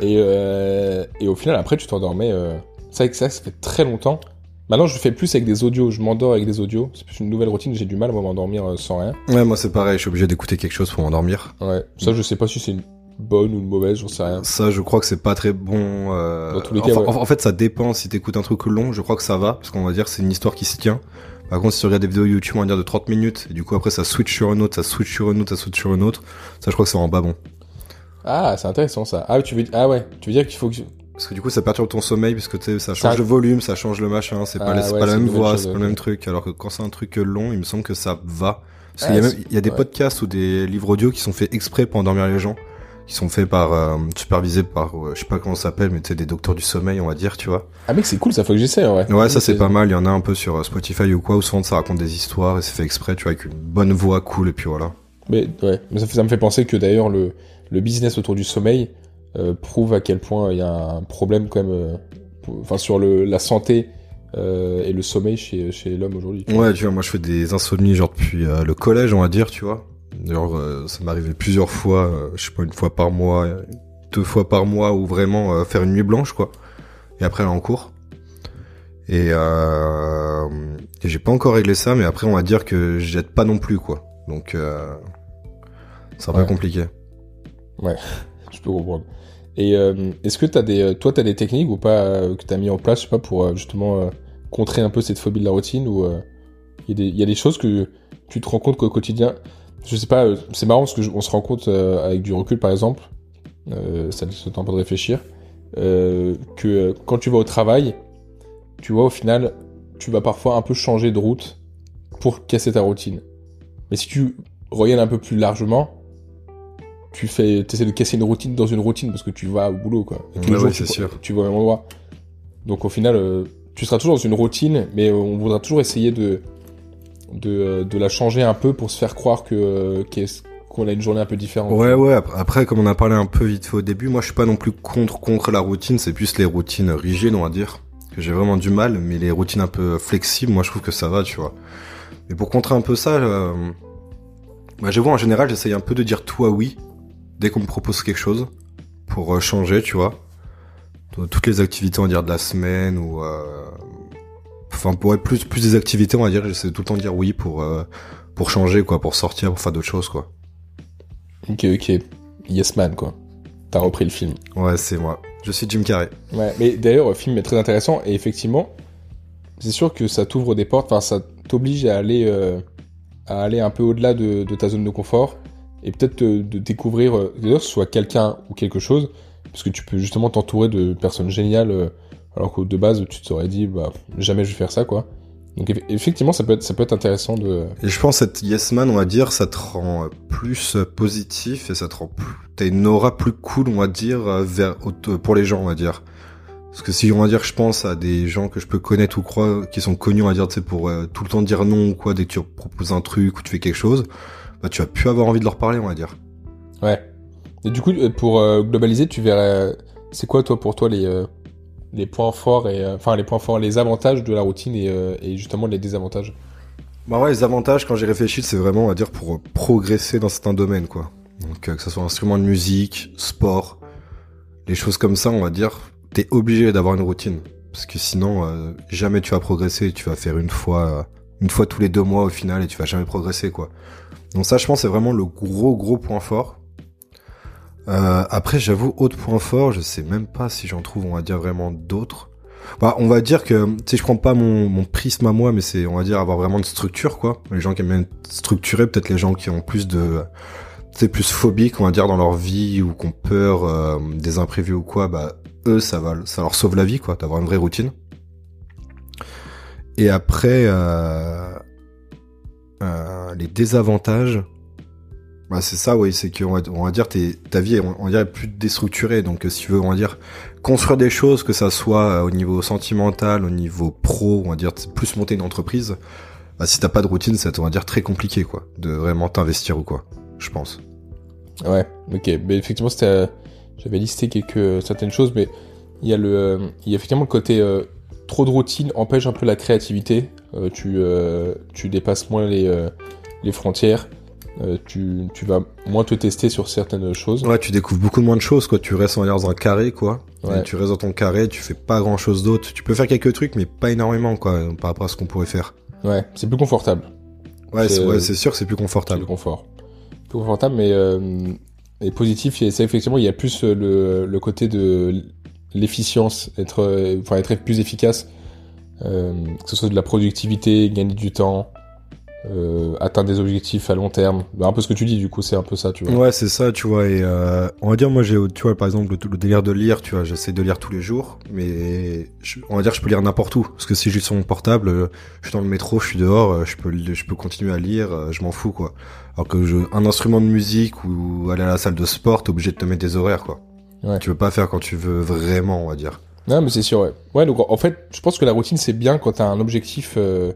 Et, euh, et au final, après, tu t'endormais. Euh... C'est vrai que ça, ça fait très longtemps. Maintenant, je fais plus avec des audios. Je m'endors avec des audios. C'est plus une nouvelle routine. J'ai du mal à m'endormir euh, sans rien. Ouais, moi c'est pareil, je suis obligé d'écouter quelque chose pour m'endormir. Ouais. Ça, je sais pas si c'est une bonne ou mauvaise, j'en sais rien. Ça, je crois que c'est pas très bon. Euh... Dans tous les cas, enfin, ouais. en, en fait, ça dépend. Si t'écoutes un truc long, je crois que ça va, parce qu'on va dire c'est une histoire qui se tient. Par contre, si tu regardes des vidéos YouTube, on va dire de 30 minutes, et du coup après ça switch sur une autre, ça switch sur une autre, ça switch sur une autre, ça je crois que c'est en bas bon. Ah, c'est intéressant ça. Ah, tu veux, ah ouais, tu veux dire qu'il faut que. Parce que du coup ça perturbe ton sommeil, parce que ça Ça- change le volume, ça change le machin, c'est pas, Ah ouais, pas la même une voix, c'est pas le même truc. Alors que quand c'est un truc long, il me semble que ça va. Parce Ah, qu'il y a, même, c'est- il y a des ouais. podcasts ou des livres audio qui sont faits exprès pour endormir les gens, qui sont faits par, euh, supervisés par, euh, je sais pas comment ça s'appelle, mais tu sais, des docteurs du sommeil, on va dire, tu vois. Ah mec, c'est cool, ça faut que j'essaie, ouais. Ouais, ça c'est pas mal. Il y en a un peu sur euh, Spotify ou quoi, où souvent ça raconte des histoires et c'est fait exprès, tu vois, avec une bonne voix cool et puis voilà. Mais ouais, mais ça, me fait penser que d'ailleurs le, le business autour du sommeil euh, prouve à quel point il y a un problème quand même, enfin sur le, la santé et le sommeil chez, chez l'homme aujourd'hui. Ouais, tu vois, moi je fais des insomnies genre depuis le collège, on va dire, tu vois. D'ailleurs, euh, ça arrivé plusieurs fois, euh, je sais pas, une fois par mois, deux fois par mois, ou vraiment euh, faire une nuit blanche, quoi. Et après aller en cours. Et, euh, et j'ai pas encore réglé ça, mais après on va dire que j'aide pas non plus, quoi. Donc, euh, c'est un peu Ouais. compliqué. Je peux comprendre. Et euh, est-ce que t'as des, toi t'as des techniques ou pas que t'as mis en place, je sais pas, pour justement contrer un peu cette phobie de la routine ou y, il y a des choses que tu te rends compte qu'au quotidien, je sais pas, euh, c'est marrant parce que je- on se rend compte euh, avec du recul par exemple, euh, ça laisse le temps de réfléchir, que quand tu vas au travail, tu vois au final, tu vas parfois un peu changer de route pour casser ta routine. Mais si tu regardes un peu plus largement, tu fais, essaies de casser une routine dans une routine parce que tu vas au boulot, quoi. Et tous Ouais, les jours, ouais, tu, c'est sûr. tu vas au même endroit. Donc au final, tu seras toujours dans une routine, mais on voudra toujours essayer de, de, euh, de la changer un peu pour se faire croire que, qu'on a une journée un peu différente. Ouais, ouais. Après, comme on a parlé un peu vite fait au début, moi, je suis pas non plus contre contre la routine. C'est plus les routines rigides, on va dire, que j'ai vraiment du mal. Mais les routines un peu flexibles, moi, je trouve que ça va, tu vois. Mais pour contrer un peu ça, euh, bah, j'avoue, en général, j'essaye un peu de dire tout à oui dès qu'on me propose quelque chose pour euh, changer, tu vois. Toutes les activités, on va dire, de la semaine ou euh, enfin pour être plus plus des activités, on va dire, j'essaie de tout le temps de dire oui pour euh, pour changer, quoi, pour sortir, pour faire d'autres choses, quoi. Ok, ok. Yes man, quoi. T'as repris le film. Ouais, c'est moi. Je suis Jim Carrey. Ouais, mais d'ailleurs, le film est très intéressant et effectivement, c'est sûr que ça t'ouvre des portes, enfin, ça t'oblige à aller, euh, à aller un peu au-delà de, de ta zone de confort et peut-être de, découvrir, d'ailleurs, soit quelqu'un ou quelque chose, parce que tu peux justement t'entourer de personnes géniales, euh, alors que de base, tu te serais dit, bah, jamais je vais faire ça, quoi. Donc eff- effectivement, ça peut être, ça peut être intéressant de. Et je pense cette Yes Man, on va dire, ça te rend euh, plus euh, positif et ça te rend plus... T'as une aura plus cool, on va dire, euh, vers, pour les gens, on va dire. Parce que si on va dire, je pense à des gens que je peux connaître ou croire, qui sont connus, on va dire, tu sais, pour euh, tout le temps dire non ou quoi, dès que tu proposes un truc ou tu fais quelque chose, bah tu vas plus avoir envie de leur parler, on va dire. Ouais. Et du coup, pour euh, globaliser, tu verrais, c'est quoi toi pour toi les euh, les points forts et euh, les avantages de la routine et, euh, et justement les désavantages. Bah ouais, les avantages, quand j'ai réfléchi, c'est vraiment, on dire, pour progresser dans certains domaines, quoi. Donc, euh, que ce soit instrument de musique, sport, les choses comme ça, on va dire, t'es obligé d'avoir une routine. Parce que sinon, jamais tu vas progresser, tu vas faire une fois, une fois tous les deux mois au final et tu vas jamais progresser, quoi. Donc ça, je pense, c'est vraiment le gros, gros point fort. Euh, après, j'avoue, autre point fort, je sais même pas si j'en trouve, on va dire, vraiment d'autres. Bah, on va dire que, tu sais, je prends pas mon, mon prisme à moi, mais c'est, on va dire, avoir vraiment une structure, quoi. Les gens qui aiment bien être structurés, peut-être les gens qui ont plus de, sais, plus phobiques, on va dire, dans leur vie, ou qui ont peur euh, des imprévus ou quoi, bah, eux, ça va, ça leur sauve la vie, quoi, d'avoir une vraie routine. Et après, euh, euh, les désavantages, bah, c'est ça, oui, c'est qu'on va, dire, t'es- ta vie, on est plus déstructurée. Donc, euh, si tu veux, on va dire, construire des choses, que ça soit euh, au niveau sentimental, au niveau pro, on va dire, plus monter une entreprise, bah, si t'as pas de routine, ça, on va dire, très compliqué, quoi, de vraiment t'investir ou quoi, je pense. Ouais, ok. Mais effectivement, c'était, euh, j'avais listé quelques certaines choses, mais il y a le, il y a effectivement le côté trop de routine empêche un peu la créativité. Tu, tu dépasses moins les, les frontières. Euh, tu, tu vas moins te tester sur certaines choses. Ouais, tu découvres beaucoup moins de choses, quoi. Tu restes, dans un carré, quoi. Ouais. Tu restes dans ton carré, tu fais pas grand chose d'autre. Tu peux faire quelques trucs, mais pas énormément, quoi, par rapport à ce qu'on pourrait faire. Ouais, c'est plus confortable. Ouais, C'est- ouais, c'est sûr que c'est plus confortable. le confort. Plus confortable, mais euh, et positif, c'est effectivement, il y a plus euh, le, le côté de l'efficience, être, euh, enfin, être plus efficace, euh, que ce soit de la productivité, gagner du temps, euh, atteindre des objectifs à long terme. Bah, un peu ce que tu dis, du coup, c'est un peu ça, tu vois. Ouais, c'est ça, tu vois. Et euh, on va dire, moi, j'ai, tu vois, par exemple, le, le délire de lire, tu vois, j'essaie de lire tous les jours, mais je- on va dire, je peux lire n'importe où, parce que si j'ai sur mon portable, euh, je suis dans le métro, je suis dehors, euh, je peux, je peux continuer à lire, euh, je m'en fous, quoi. Alors que je, un instrument de musique ou aller à la salle de sport, t'es obligé de te mettre des horaires, quoi. Ouais. Tu veux pas faire quand tu veux vraiment, on va dire. Non, mais c'est sûr, ouais. Ouais, donc en fait, je pense que la routine, c'est bien quand t'as un objectif euh,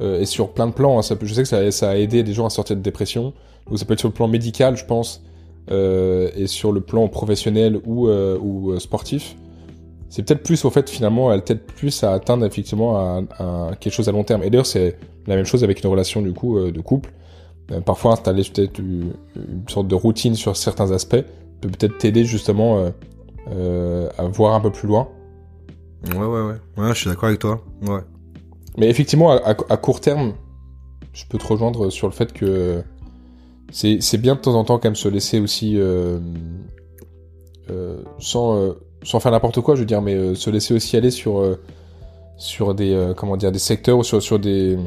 et sur plein de plans. hein. je sais que ça, a aidé des gens à sortir de dépression. Donc ça peut être sur le plan médical, je pense, euh, et sur le plan professionnel ou, euh, euh, sportif. C'est peut-être plus, au fait, finalement, elle t'aide plus à atteindre effectivement un- quelque chose à long terme. Et d'ailleurs, c'est la même chose avec une relation du coup euh, de couple. Euh, parfois, installer peut-être une, sorte de routine sur certains aspects peut peut-être t'aider justement euh, euh, à voir un peu plus loin. Ouais, ouais, ouais. Ouais, je suis d'accord avec toi. Ouais. Mais effectivement, à, court terme, je peux te rejoindre sur le fait que c'est bien de temps en temps quand même se laisser aussi euh, euh, sans euh, sans faire n'importe quoi, je veux dire, mais se laisser aussi aller sur sur des comment dire des secteurs ou sur sur des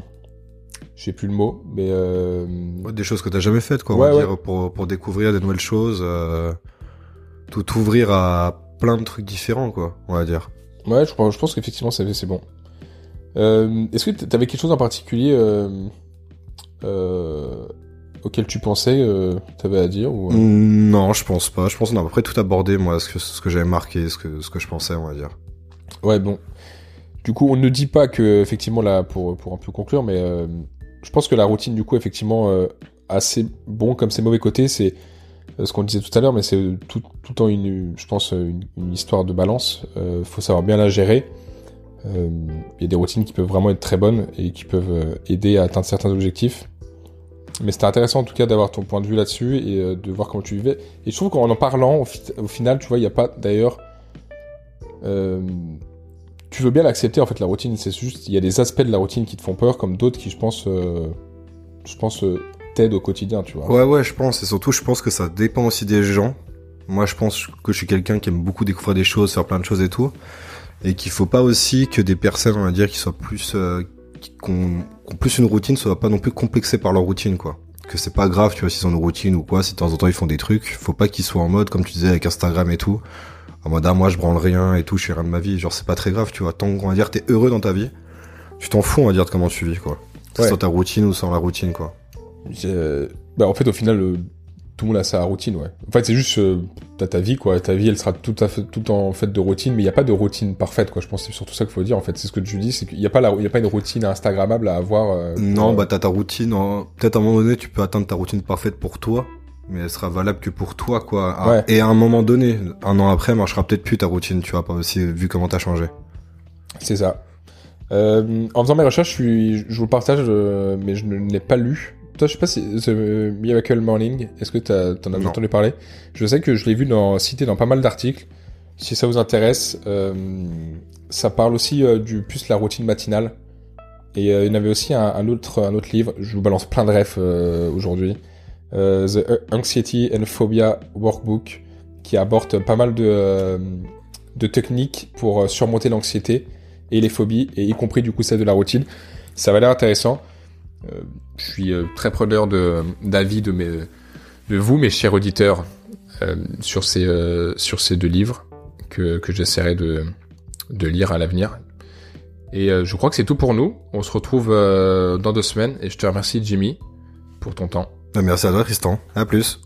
je sais plus le mot, mais euh, Ouais, des choses que t'as jamais faites, quoi, on Ouais, va ouais. dire, pour, pour découvrir des nouvelles choses, euh, tout ouvrir à plein de trucs différents, quoi, on va dire. ouais, je pense je pense qu'effectivement c'est bon. Euh, Est-ce que t'avais quelque chose en particulier euh, euh, auquel tu pensais, euh, t'avais à dire ou... Mm, Non, je pense pas. Je pense qu'on a à peu près tout abordé, moi, ce que, ce que j'avais marqué, ce que, ce que je pensais, on va dire. Ouais, bon. Du coup, on ne dit pas que, effectivement, là, pour, pour un peu conclure, mais je pense que la routine, du coup, effectivement, assez bon comme ses mauvais côtés, c'est ce qu'on disait tout à l'heure, mais c'est tout, tout le temps une, je pense, une, une histoire de balance. Euh, faut savoir bien la gérer. Euh, Il y a des routines qui peuvent vraiment être très bonnes et qui peuvent euh, aider à atteindre certains objectifs. Mais c'était intéressant en tout cas d'avoir ton point de vue là-dessus et euh, de voir comment tu vivais. Et je trouve qu'en en parlant, au, fi- au final, tu vois, il n'y a pas d'ailleurs. tu veux bien l'accepter en fait la routine, c'est juste il y a des aspects de la routine qui te font peur, comme d'autres qui je pense, pense t'aident au quotidien, tu vois. Ouais, ouais, je pense. Et surtout, je pense que ça dépend aussi des gens. Moi, je pense que je suis quelqu'un qui aime beaucoup découvrir des choses, faire plein de choses et tout. Et qu'il faut pas aussi que des personnes, on va dire, qui soient plus, euh, qui ont, plus une routine, soient pas non plus complexées par leur routine, quoi. Que c'est pas grave, tu vois, s'ils ont une routine ou quoi, si de temps en temps ils font des trucs, faut pas qu'ils soient en mode, comme tu disais, avec Instagram et tout. En mode, ah, moi, je branle rien et tout, je fais rien de ma vie. Genre, c'est pas très grave, tu vois. Tant qu'on va dire, t'es heureux dans ta vie, tu t'en fous, on va dire, de comment tu vis, quoi. Ouais. soit ta routine ou sans la routine, quoi. Euh, bah, en fait, au final, euh, tout le monde a sa routine, ouais. En fait, c'est juste, euh, t'as ta vie, quoi. Ta vie, elle sera tout à fait, tout en fait de routine, mais il n'y a pas de routine parfaite, quoi. Je pense que c'est surtout ça qu'il faut dire, en fait. C'est ce que tu dis, c'est qu'il n'y a pas la, il y a pas une routine Instagrammable à avoir. euh, Non, euh, bah t'as ta routine. en- Peut-être à un moment donné, tu peux atteindre ta routine parfaite pour toi, mais elle sera valable que pour toi, quoi. À- Ouais. Et à un moment donné, un an après, elle marchera peut-être plus ta routine, tu vois, pas aussi vu comment t'as changé. C'est ça. Euh, en faisant mes recherches, je, suis, je vous le partage, mais je ne l'ai pas lu. Toi, je sais pas si The Miracle Morning, est-ce que t'en as Non. entendu parler? Je sais que je l'ai vu dans, cité dans pas mal d'articles. Si ça vous intéresse, euh, ça parle aussi euh, du plus la routine matinale. Et euh, il y en avait aussi un, un autre, un autre livre. Je vous balance plein de refs euh, aujourd'hui. The Anxiety and Phobia Workbook, qui aborde pas mal de, de techniques pour surmonter l'anxiété et les phobies, et y compris du coup celle de la routine. Ça va l'air intéressant. Euh, je suis euh, très preneur d'avis de vous, mes chers auditeurs, euh, sur ces deux livres que j'essaierai de de lire à l'avenir. Et je crois que c'est tout pour nous. On se retrouve dans deux semaines, et je te remercie Jimmy pour ton temps. Bah, Merci à toi, Tristan. À plus.